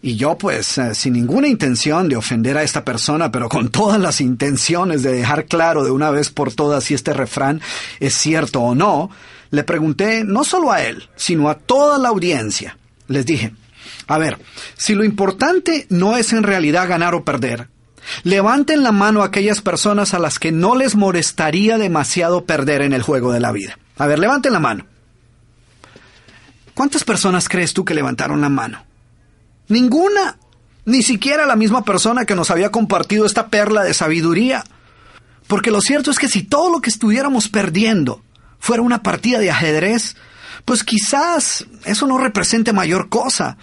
Y yo pues eh, sin ninguna intención de ofender a esta persona, pero con todas las intenciones de dejar claro de una vez por todas si este refrán es cierto o no, le pregunté no solo a él, sino a toda la audiencia. Les dije, a ver, si lo importante no es en realidad ganar o perder, levanten la mano a aquellas personas a las que no les molestaría demasiado perder en el juego de la vida. A ver, levanten la mano. ¿Cuántas personas crees tú que levantaron la mano? Ninguna. Ni siquiera la misma persona que nos había compartido esta perla de sabiduría. Porque lo cierto es que si todo lo que estuviéramos perdiendo fuera una partida de ajedrez, pues quizás eso no represente mayor cosa.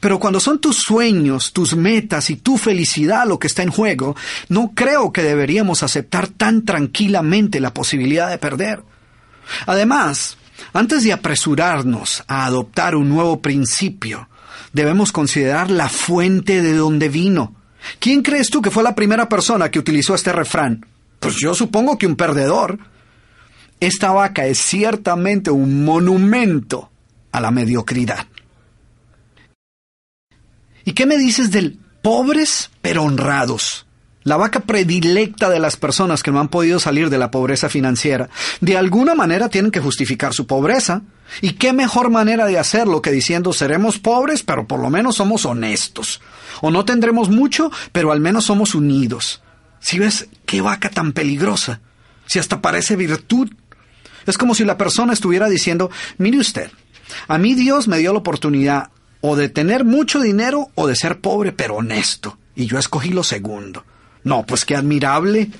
Pero cuando son tus sueños, tus metas y tu felicidad lo que está en juego, no creo que deberíamos aceptar tan tranquilamente la posibilidad de perder. Además, antes de apresurarnos a adoptar un nuevo principio, debemos considerar la fuente de donde vino. ¿Quién crees tú que fue la primera persona que utilizó este refrán? Pues yo supongo que un perdedor. Esta vaca es ciertamente un monumento a la mediocridad. ¿Y qué me dices del pobres pero honrados? La vaca predilecta de las personas que no han podido salir de la pobreza financiera. De alguna manera tienen que justificar su pobreza. ¿Y qué mejor manera de hacerlo que diciendo seremos pobres, pero por lo menos somos honestos? O no tendremos mucho, pero al menos somos unidos. Si ves qué vaca tan peligrosa, si hasta parece virtud es como si la persona estuviera diciendo, mire usted, a mí Dios me dio la oportunidad o de tener mucho dinero o de ser pobre pero honesto. Y yo escogí lo segundo. No, pues qué admirable.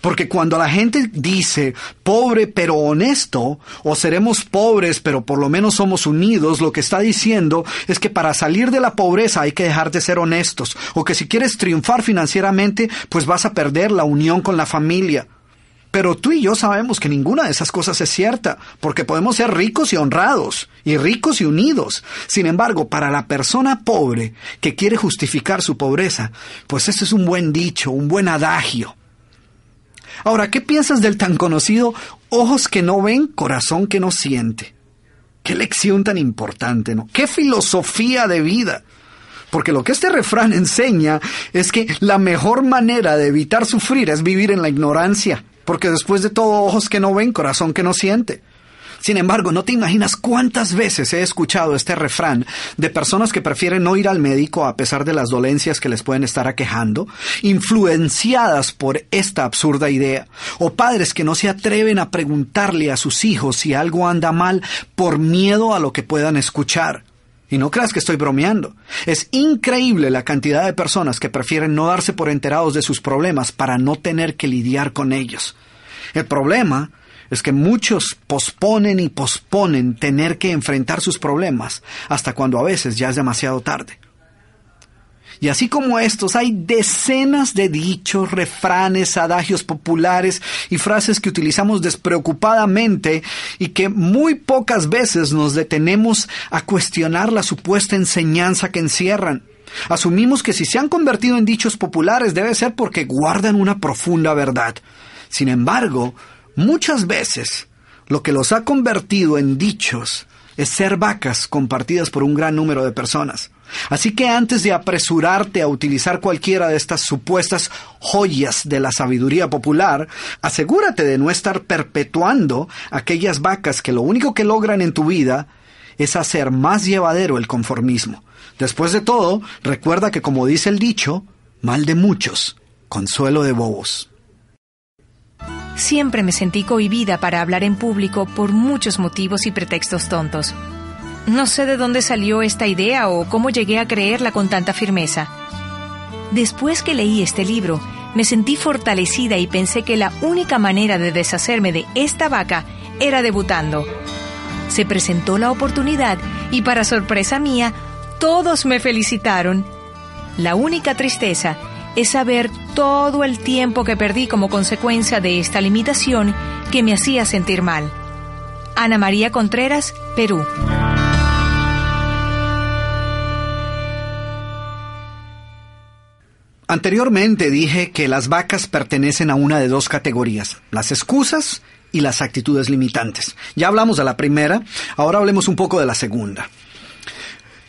Porque cuando la gente dice pobre pero honesto, o seremos pobres pero por lo menos somos unidos, lo que está diciendo es que para salir de la pobreza hay que dejar de ser honestos, o que si quieres triunfar financieramente, pues vas a perder la unión con la familia. Pero tú y yo sabemos que ninguna de esas cosas es cierta, porque podemos ser ricos y honrados, y ricos y unidos. Sin embargo, para la persona pobre que quiere justificar su pobreza, pues ese es un buen dicho, un buen adagio. Ahora, ¿qué piensas del tan conocido ojos que no ven, corazón que no siente? Qué lección tan importante, ¿no? Qué filosofía de vida. Porque lo que este refrán enseña es que la mejor manera de evitar sufrir es vivir en la ignorancia porque después de todo ojos que no ven, corazón que no siente. Sin embargo, no te imaginas cuántas veces he escuchado este refrán de personas que prefieren no ir al médico a pesar de las dolencias que les pueden estar aquejando, influenciadas por esta absurda idea, o padres que no se atreven a preguntarle a sus hijos si algo anda mal por miedo a lo que puedan escuchar. Y no creas que estoy bromeando. Es increíble la cantidad de personas que prefieren no darse por enterados de sus problemas para no tener que lidiar con ellos. El problema es que muchos posponen y posponen tener que enfrentar sus problemas hasta cuando a veces ya es demasiado tarde. Y así como estos, hay decenas de dichos, refranes, adagios populares y frases que utilizamos despreocupadamente y que muy pocas veces nos detenemos a cuestionar la supuesta enseñanza que encierran. Asumimos que si se han convertido en dichos populares debe ser porque guardan una profunda verdad. Sin embargo, Muchas veces lo que los ha convertido en dichos es ser vacas compartidas por un gran número de personas. Así que antes de apresurarte a utilizar cualquiera de estas supuestas joyas de la sabiduría popular, asegúrate de no estar perpetuando aquellas vacas que lo único que logran en tu vida es hacer más llevadero el conformismo. Después de todo, recuerda que como dice el dicho, mal de muchos, consuelo de bobos. Siempre me sentí cohibida para hablar en público por muchos motivos y pretextos tontos. No sé de dónde salió esta idea o cómo llegué a creerla con tanta firmeza. Después que leí este libro, me sentí fortalecida y pensé que la única manera de deshacerme de esta vaca era debutando. Se presentó la oportunidad y para sorpresa mía, todos me felicitaron. La única tristeza es saber todo el tiempo que perdí como consecuencia de esta limitación que me hacía sentir mal. Ana María Contreras, Perú. Anteriormente dije que las vacas pertenecen a una de dos categorías, las excusas y las actitudes limitantes. Ya hablamos de la primera, ahora hablemos un poco de la segunda.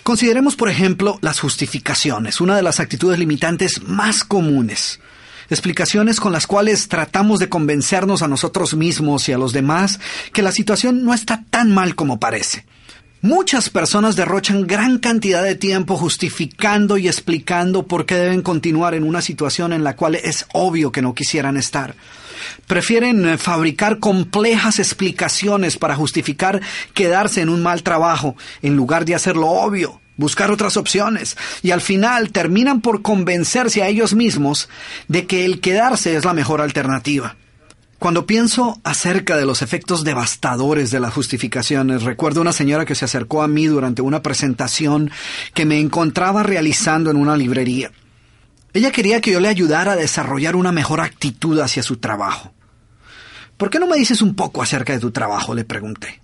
Consideremos, por ejemplo, las justificaciones, una de las actitudes limitantes más comunes. Explicaciones con las cuales tratamos de convencernos a nosotros mismos y a los demás que la situación no está tan mal como parece. Muchas personas derrochan gran cantidad de tiempo justificando y explicando por qué deben continuar en una situación en la cual es obvio que no quisieran estar. Prefieren eh, fabricar complejas explicaciones para justificar quedarse en un mal trabajo en lugar de hacerlo obvio, buscar otras opciones y al final terminan por convencerse a ellos mismos de que el quedarse es la mejor alternativa. Cuando pienso acerca de los efectos devastadores de las justificaciones, recuerdo una señora que se acercó a mí durante una presentación que me encontraba realizando en una librería. Ella quería que yo le ayudara a desarrollar una mejor actitud hacia su trabajo. ¿Por qué no me dices un poco acerca de tu trabajo? le pregunté.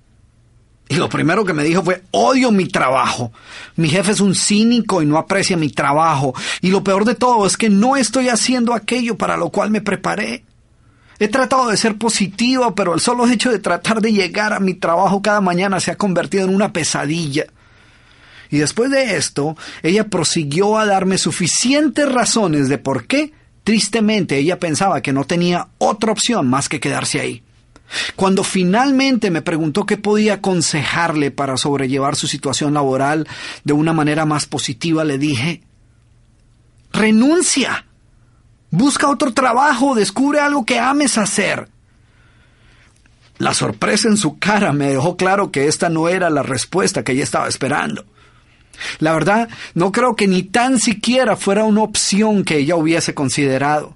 Y lo primero que me dijo fue, odio mi trabajo. Mi jefe es un cínico y no aprecia mi trabajo. Y lo peor de todo es que no estoy haciendo aquello para lo cual me preparé. He tratado de ser positivo, pero el solo hecho de tratar de llegar a mi trabajo cada mañana se ha convertido en una pesadilla. Y después de esto, ella prosiguió a darme suficientes razones de por qué, tristemente, ella pensaba que no tenía otra opción más que quedarse ahí. Cuando finalmente me preguntó qué podía aconsejarle para sobrellevar su situación laboral de una manera más positiva, le dije, renuncia, busca otro trabajo, descubre algo que ames hacer. La sorpresa en su cara me dejó claro que esta no era la respuesta que ella estaba esperando. La verdad, no creo que ni tan siquiera fuera una opción que ella hubiese considerado.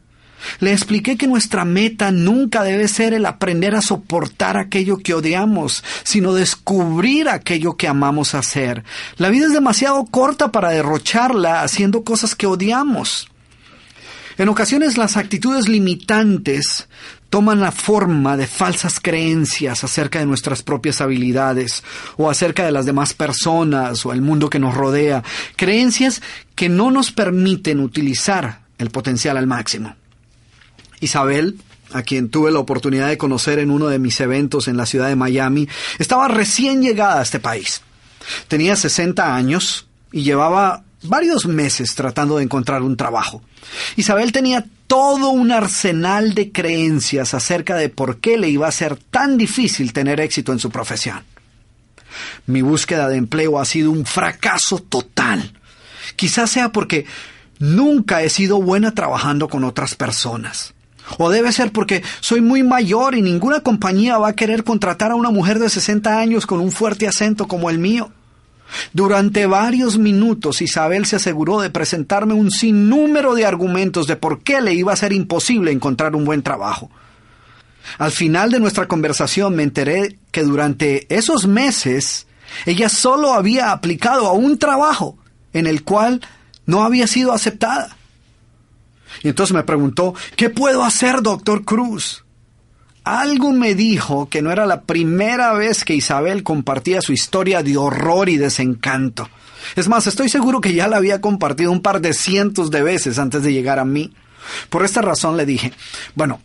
Le expliqué que nuestra meta nunca debe ser el aprender a soportar aquello que odiamos, sino descubrir aquello que amamos hacer. La vida es demasiado corta para derrocharla haciendo cosas que odiamos. En ocasiones las actitudes limitantes toman la forma de falsas creencias acerca de nuestras propias habilidades o acerca de las demás personas o el mundo que nos rodea, creencias que no nos permiten utilizar el potencial al máximo. Isabel, a quien tuve la oportunidad de conocer en uno de mis eventos en la ciudad de Miami, estaba recién llegada a este país. Tenía 60 años y llevaba varios meses tratando de encontrar un trabajo. Isabel tenía todo un arsenal de creencias acerca de por qué le iba a ser tan difícil tener éxito en su profesión. Mi búsqueda de empleo ha sido un fracaso total. Quizás sea porque nunca he sido buena trabajando con otras personas. O debe ser porque soy muy mayor y ninguna compañía va a querer contratar a una mujer de 60 años con un fuerte acento como el mío. Durante varios minutos Isabel se aseguró de presentarme un sinnúmero de argumentos de por qué le iba a ser imposible encontrar un buen trabajo. Al final de nuestra conversación me enteré que durante esos meses ella solo había aplicado a un trabajo en el cual no había sido aceptada. Y entonces me preguntó, ¿qué puedo hacer, doctor Cruz? Algo me dijo que no era la primera vez que Isabel compartía su historia de horror y desencanto. Es más, estoy seguro que ya la había compartido un par de cientos de veces antes de llegar a mí. Por esta razón le dije, bueno,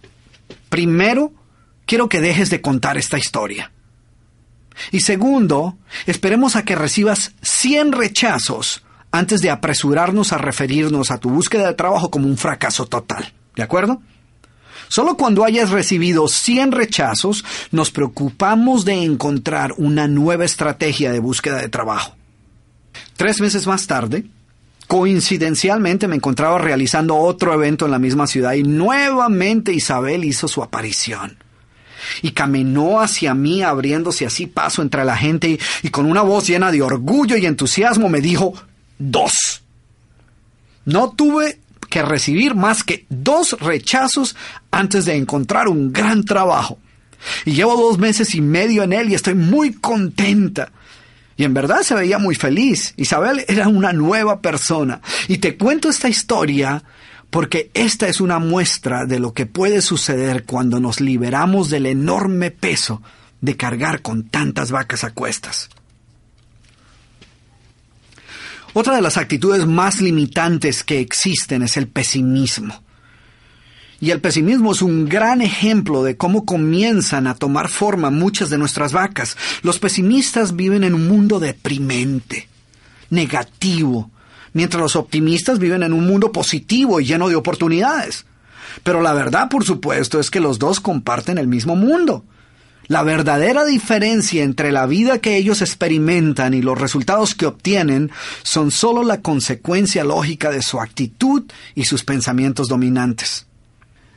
primero, quiero que dejes de contar esta historia. Y segundo, esperemos a que recibas 100 rechazos antes de apresurarnos a referirnos a tu búsqueda de trabajo como un fracaso total. ¿De acuerdo? Solo cuando hayas recibido 100 rechazos nos preocupamos de encontrar una nueva estrategia de búsqueda de trabajo. Tres meses más tarde, coincidencialmente me encontraba realizando otro evento en la misma ciudad y nuevamente Isabel hizo su aparición. Y caminó hacia mí abriéndose así paso entre la gente y, y con una voz llena de orgullo y entusiasmo me dijo, dos. No tuve que recibir más que dos rechazos antes de encontrar un gran trabajo. Y llevo dos meses y medio en él y estoy muy contenta. Y en verdad se veía muy feliz. Isabel era una nueva persona. Y te cuento esta historia porque esta es una muestra de lo que puede suceder cuando nos liberamos del enorme peso de cargar con tantas vacas a cuestas. Otra de las actitudes más limitantes que existen es el pesimismo. Y el pesimismo es un gran ejemplo de cómo comienzan a tomar forma muchas de nuestras vacas. Los pesimistas viven en un mundo deprimente, negativo, mientras los optimistas viven en un mundo positivo y lleno de oportunidades. Pero la verdad, por supuesto, es que los dos comparten el mismo mundo. La verdadera diferencia entre la vida que ellos experimentan y los resultados que obtienen son solo la consecuencia lógica de su actitud y sus pensamientos dominantes.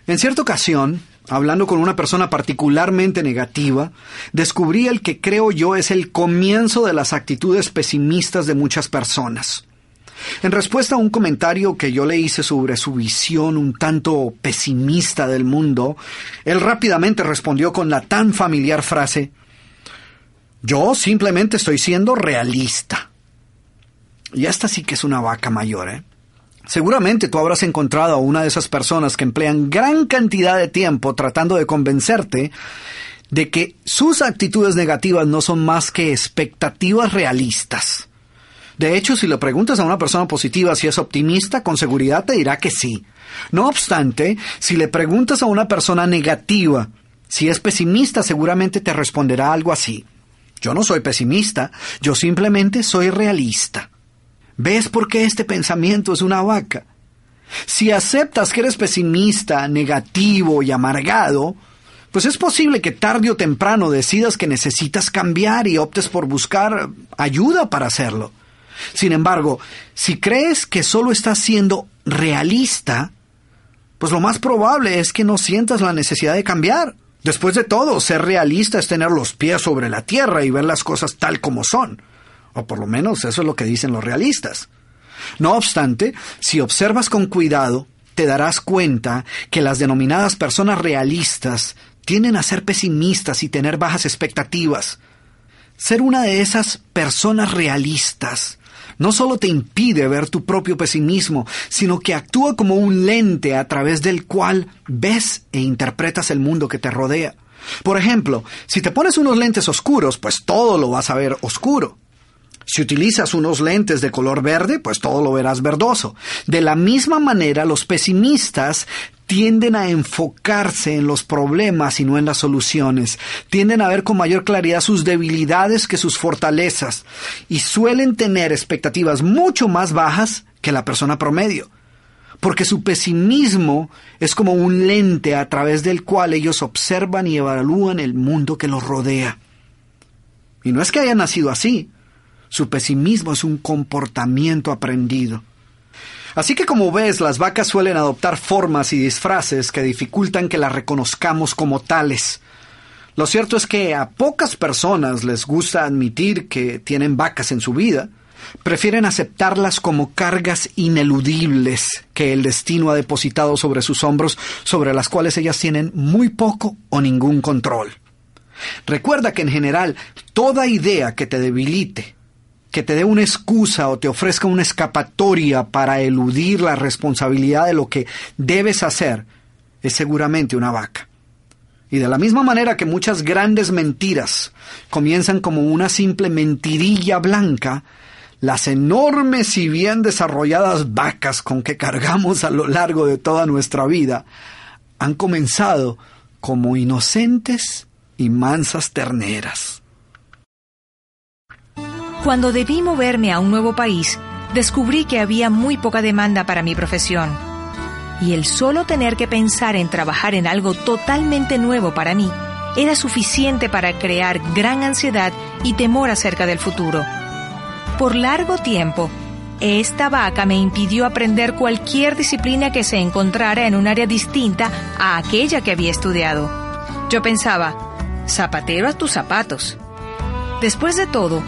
En cierta ocasión, hablando con una persona particularmente negativa, descubrí el que creo yo es el comienzo de las actitudes pesimistas de muchas personas. En respuesta a un comentario que yo le hice sobre su visión un tanto pesimista del mundo, él rápidamente respondió con la tan familiar frase, yo simplemente estoy siendo realista. Y esta sí que es una vaca mayor, ¿eh? Seguramente tú habrás encontrado a una de esas personas que emplean gran cantidad de tiempo tratando de convencerte de que sus actitudes negativas no son más que expectativas realistas. De hecho, si le preguntas a una persona positiva si es optimista, con seguridad te dirá que sí. No obstante, si le preguntas a una persona negativa si es pesimista, seguramente te responderá algo así. Yo no soy pesimista, yo simplemente soy realista. ¿Ves por qué este pensamiento es una vaca? Si aceptas que eres pesimista, negativo y amargado, pues es posible que tarde o temprano decidas que necesitas cambiar y optes por buscar ayuda para hacerlo. Sin embargo, si crees que solo estás siendo realista, pues lo más probable es que no sientas la necesidad de cambiar. Después de todo, ser realista es tener los pies sobre la tierra y ver las cosas tal como son. O por lo menos eso es lo que dicen los realistas. No obstante, si observas con cuidado, te darás cuenta que las denominadas personas realistas tienden a ser pesimistas y tener bajas expectativas. Ser una de esas personas realistas no solo te impide ver tu propio pesimismo, sino que actúa como un lente a través del cual ves e interpretas el mundo que te rodea. Por ejemplo, si te pones unos lentes oscuros, pues todo lo vas a ver oscuro. Si utilizas unos lentes de color verde, pues todo lo verás verdoso. De la misma manera, los pesimistas tienden a enfocarse en los problemas y no en las soluciones. Tienden a ver con mayor claridad sus debilidades que sus fortalezas y suelen tener expectativas mucho más bajas que la persona promedio. Porque su pesimismo es como un lente a través del cual ellos observan y evalúan el mundo que los rodea. Y no es que hayan nacido así. Su pesimismo es un comportamiento aprendido. Así que como ves, las vacas suelen adoptar formas y disfraces que dificultan que las reconozcamos como tales. Lo cierto es que a pocas personas les gusta admitir que tienen vacas en su vida. Prefieren aceptarlas como cargas ineludibles que el destino ha depositado sobre sus hombros, sobre las cuales ellas tienen muy poco o ningún control. Recuerda que en general toda idea que te debilite, que te dé una excusa o te ofrezca una escapatoria para eludir la responsabilidad de lo que debes hacer, es seguramente una vaca. Y de la misma manera que muchas grandes mentiras comienzan como una simple mentirilla blanca, las enormes y bien desarrolladas vacas con que cargamos a lo largo de toda nuestra vida han comenzado como inocentes y mansas terneras. Cuando debí moverme a un nuevo país, descubrí que había muy poca demanda para mi profesión. Y el solo tener que pensar en trabajar en algo totalmente nuevo para mí era suficiente para crear gran ansiedad y temor acerca del futuro. Por largo tiempo, esta vaca me impidió aprender cualquier disciplina que se encontrara en un área distinta a aquella que había estudiado. Yo pensaba, zapatero a tus zapatos. Después de todo,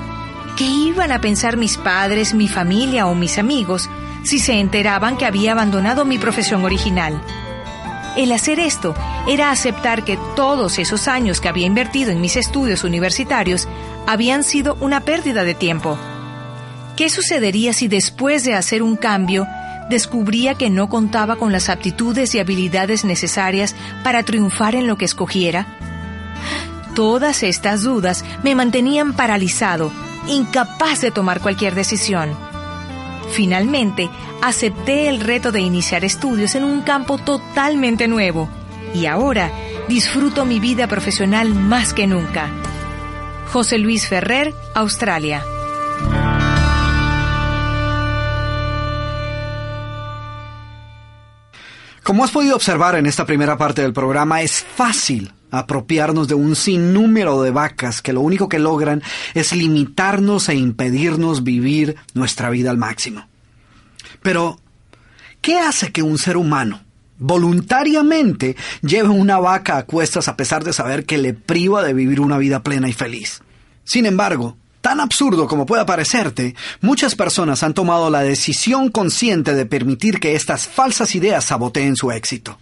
¿Qué iban a pensar mis padres, mi familia o mis amigos si se enteraban que había abandonado mi profesión original? El hacer esto era aceptar que todos esos años que había invertido en mis estudios universitarios habían sido una pérdida de tiempo. ¿Qué sucedería si después de hacer un cambio descubría que no contaba con las aptitudes y habilidades necesarias para triunfar en lo que escogiera? Todas estas dudas me mantenían paralizado incapaz de tomar cualquier decisión. Finalmente, acepté el reto de iniciar estudios en un campo totalmente nuevo y ahora disfruto mi vida profesional más que nunca. José Luis Ferrer, Australia. Como has podido observar en esta primera parte del programa, es fácil apropiarnos de un sinnúmero de vacas que lo único que logran es limitarnos e impedirnos vivir nuestra vida al máximo. Pero, ¿qué hace que un ser humano voluntariamente lleve una vaca a cuestas a pesar de saber que le priva de vivir una vida plena y feliz? Sin embargo, Tan absurdo como pueda parecerte, muchas personas han tomado la decisión consciente de permitir que estas falsas ideas saboteen su éxito.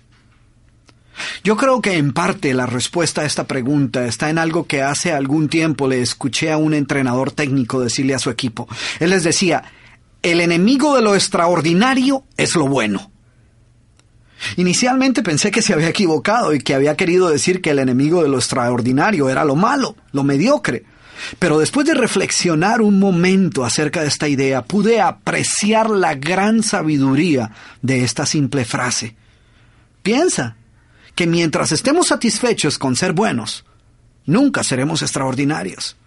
Yo creo que en parte la respuesta a esta pregunta está en algo que hace algún tiempo le escuché a un entrenador técnico decirle a su equipo. Él les decía, el enemigo de lo extraordinario es lo bueno. Inicialmente pensé que se había equivocado y que había querido decir que el enemigo de lo extraordinario era lo malo, lo mediocre. Pero después de reflexionar un momento acerca de esta idea, pude apreciar la gran sabiduría de esta simple frase. Piensa, que mientras estemos satisfechos con ser buenos, nunca seremos extraordinarios.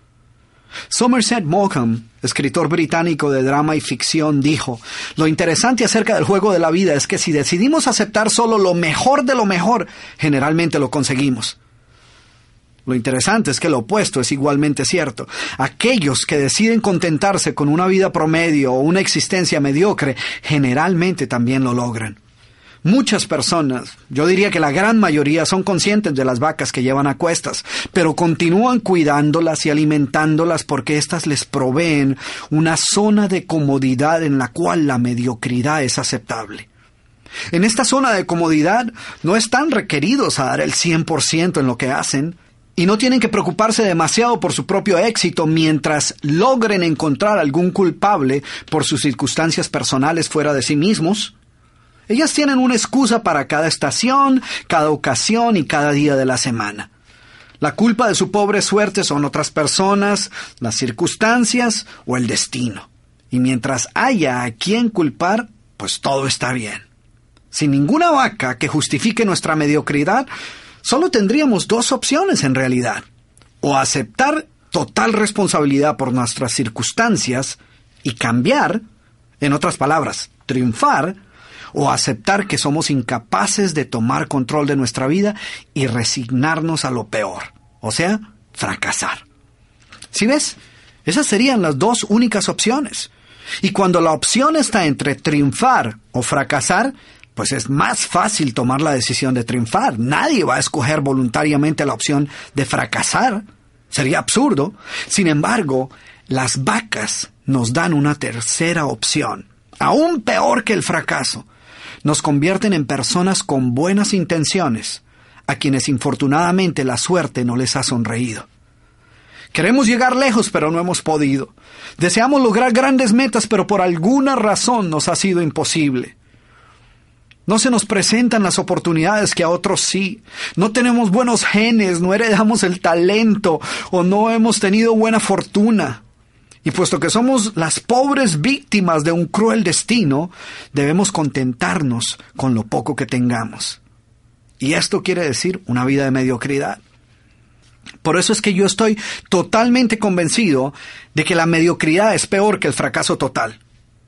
Somerset Maugham, escritor británico de drama y ficción, dijo, Lo interesante acerca del juego de la vida es que si decidimos aceptar solo lo mejor de lo mejor, generalmente lo conseguimos. Lo interesante es que lo opuesto es igualmente cierto. Aquellos que deciden contentarse con una vida promedio o una existencia mediocre, generalmente también lo logran. Muchas personas, yo diría que la gran mayoría, son conscientes de las vacas que llevan a cuestas, pero continúan cuidándolas y alimentándolas porque éstas les proveen una zona de comodidad en la cual la mediocridad es aceptable. En esta zona de comodidad no están requeridos a dar el 100% en lo que hacen, y no tienen que preocuparse demasiado por su propio éxito mientras logren encontrar algún culpable por sus circunstancias personales fuera de sí mismos. Ellas tienen una excusa para cada estación, cada ocasión y cada día de la semana. La culpa de su pobre suerte son otras personas, las circunstancias o el destino. Y mientras haya a quien culpar, pues todo está bien. Sin ninguna vaca que justifique nuestra mediocridad, solo tendríamos dos opciones en realidad. O aceptar total responsabilidad por nuestras circunstancias y cambiar, en otras palabras, triunfar, o aceptar que somos incapaces de tomar control de nuestra vida y resignarnos a lo peor, o sea, fracasar. Si ves, esas serían las dos únicas opciones. Y cuando la opción está entre triunfar o fracasar, pues es más fácil tomar la decisión de triunfar. Nadie va a escoger voluntariamente la opción de fracasar. Sería absurdo. Sin embargo, las vacas nos dan una tercera opción, aún peor que el fracaso. Nos convierten en personas con buenas intenciones, a quienes infortunadamente la suerte no les ha sonreído. Queremos llegar lejos, pero no hemos podido. Deseamos lograr grandes metas, pero por alguna razón nos ha sido imposible. No se nos presentan las oportunidades que a otros sí. No tenemos buenos genes, no heredamos el talento o no hemos tenido buena fortuna. Y puesto que somos las pobres víctimas de un cruel destino, debemos contentarnos con lo poco que tengamos. Y esto quiere decir una vida de mediocridad. Por eso es que yo estoy totalmente convencido de que la mediocridad es peor que el fracaso total.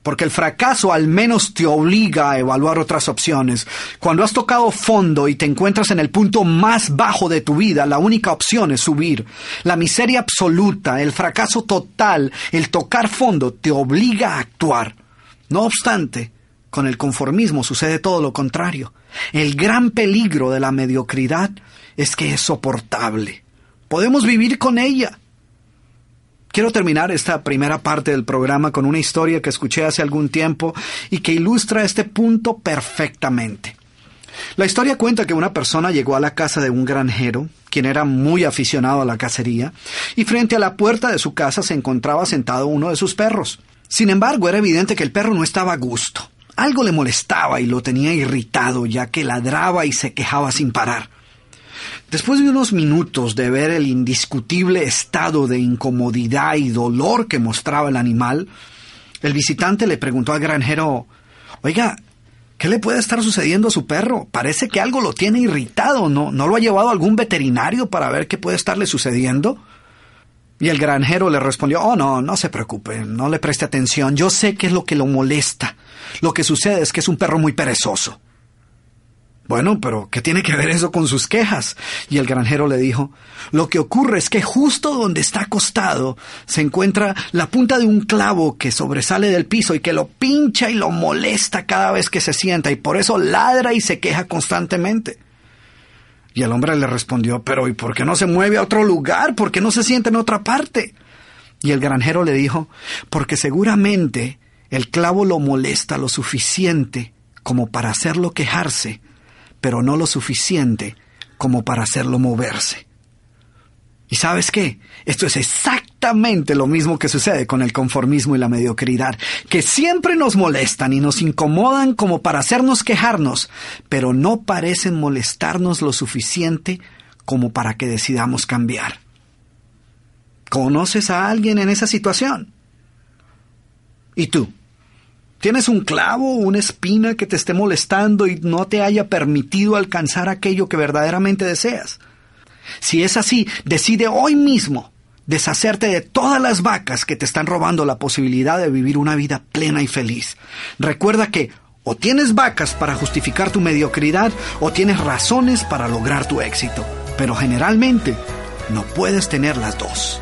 Porque el fracaso al menos te obliga a evaluar otras opciones. Cuando has tocado fondo y te encuentras en el punto más bajo de tu vida, la única opción es subir. La miseria absoluta, el fracaso total, el tocar fondo te obliga a actuar. No obstante, con el conformismo sucede todo lo contrario. El gran peligro de la mediocridad es que es soportable. Podemos vivir con ella. Quiero terminar esta primera parte del programa con una historia que escuché hace algún tiempo y que ilustra este punto perfectamente. La historia cuenta que una persona llegó a la casa de un granjero, quien era muy aficionado a la cacería, y frente a la puerta de su casa se encontraba sentado uno de sus perros. Sin embargo, era evidente que el perro no estaba a gusto. Algo le molestaba y lo tenía irritado, ya que ladraba y se quejaba sin parar. Después de unos minutos de ver el indiscutible estado de incomodidad y dolor que mostraba el animal, el visitante le preguntó al granjero Oiga, ¿qué le puede estar sucediendo a su perro? Parece que algo lo tiene irritado, ¿no? ¿No lo ha llevado algún veterinario para ver qué puede estarle sucediendo? Y el granjero le respondió, oh no, no se preocupe, no le preste atención, yo sé qué es lo que lo molesta. Lo que sucede es que es un perro muy perezoso. Bueno, pero ¿qué tiene que ver eso con sus quejas? Y el granjero le dijo, lo que ocurre es que justo donde está acostado se encuentra la punta de un clavo que sobresale del piso y que lo pincha y lo molesta cada vez que se sienta y por eso ladra y se queja constantemente. Y el hombre le respondió, pero ¿y por qué no se mueve a otro lugar? ¿Por qué no se sienta en otra parte? Y el granjero le dijo, porque seguramente el clavo lo molesta lo suficiente como para hacerlo quejarse pero no lo suficiente como para hacerlo moverse. ¿Y sabes qué? Esto es exactamente lo mismo que sucede con el conformismo y la mediocridad, que siempre nos molestan y nos incomodan como para hacernos quejarnos, pero no parecen molestarnos lo suficiente como para que decidamos cambiar. ¿Conoces a alguien en esa situación? ¿Y tú? ¿Tienes un clavo o una espina que te esté molestando y no te haya permitido alcanzar aquello que verdaderamente deseas? Si es así, decide hoy mismo deshacerte de todas las vacas que te están robando la posibilidad de vivir una vida plena y feliz. Recuerda que o tienes vacas para justificar tu mediocridad o tienes razones para lograr tu éxito, pero generalmente no puedes tener las dos.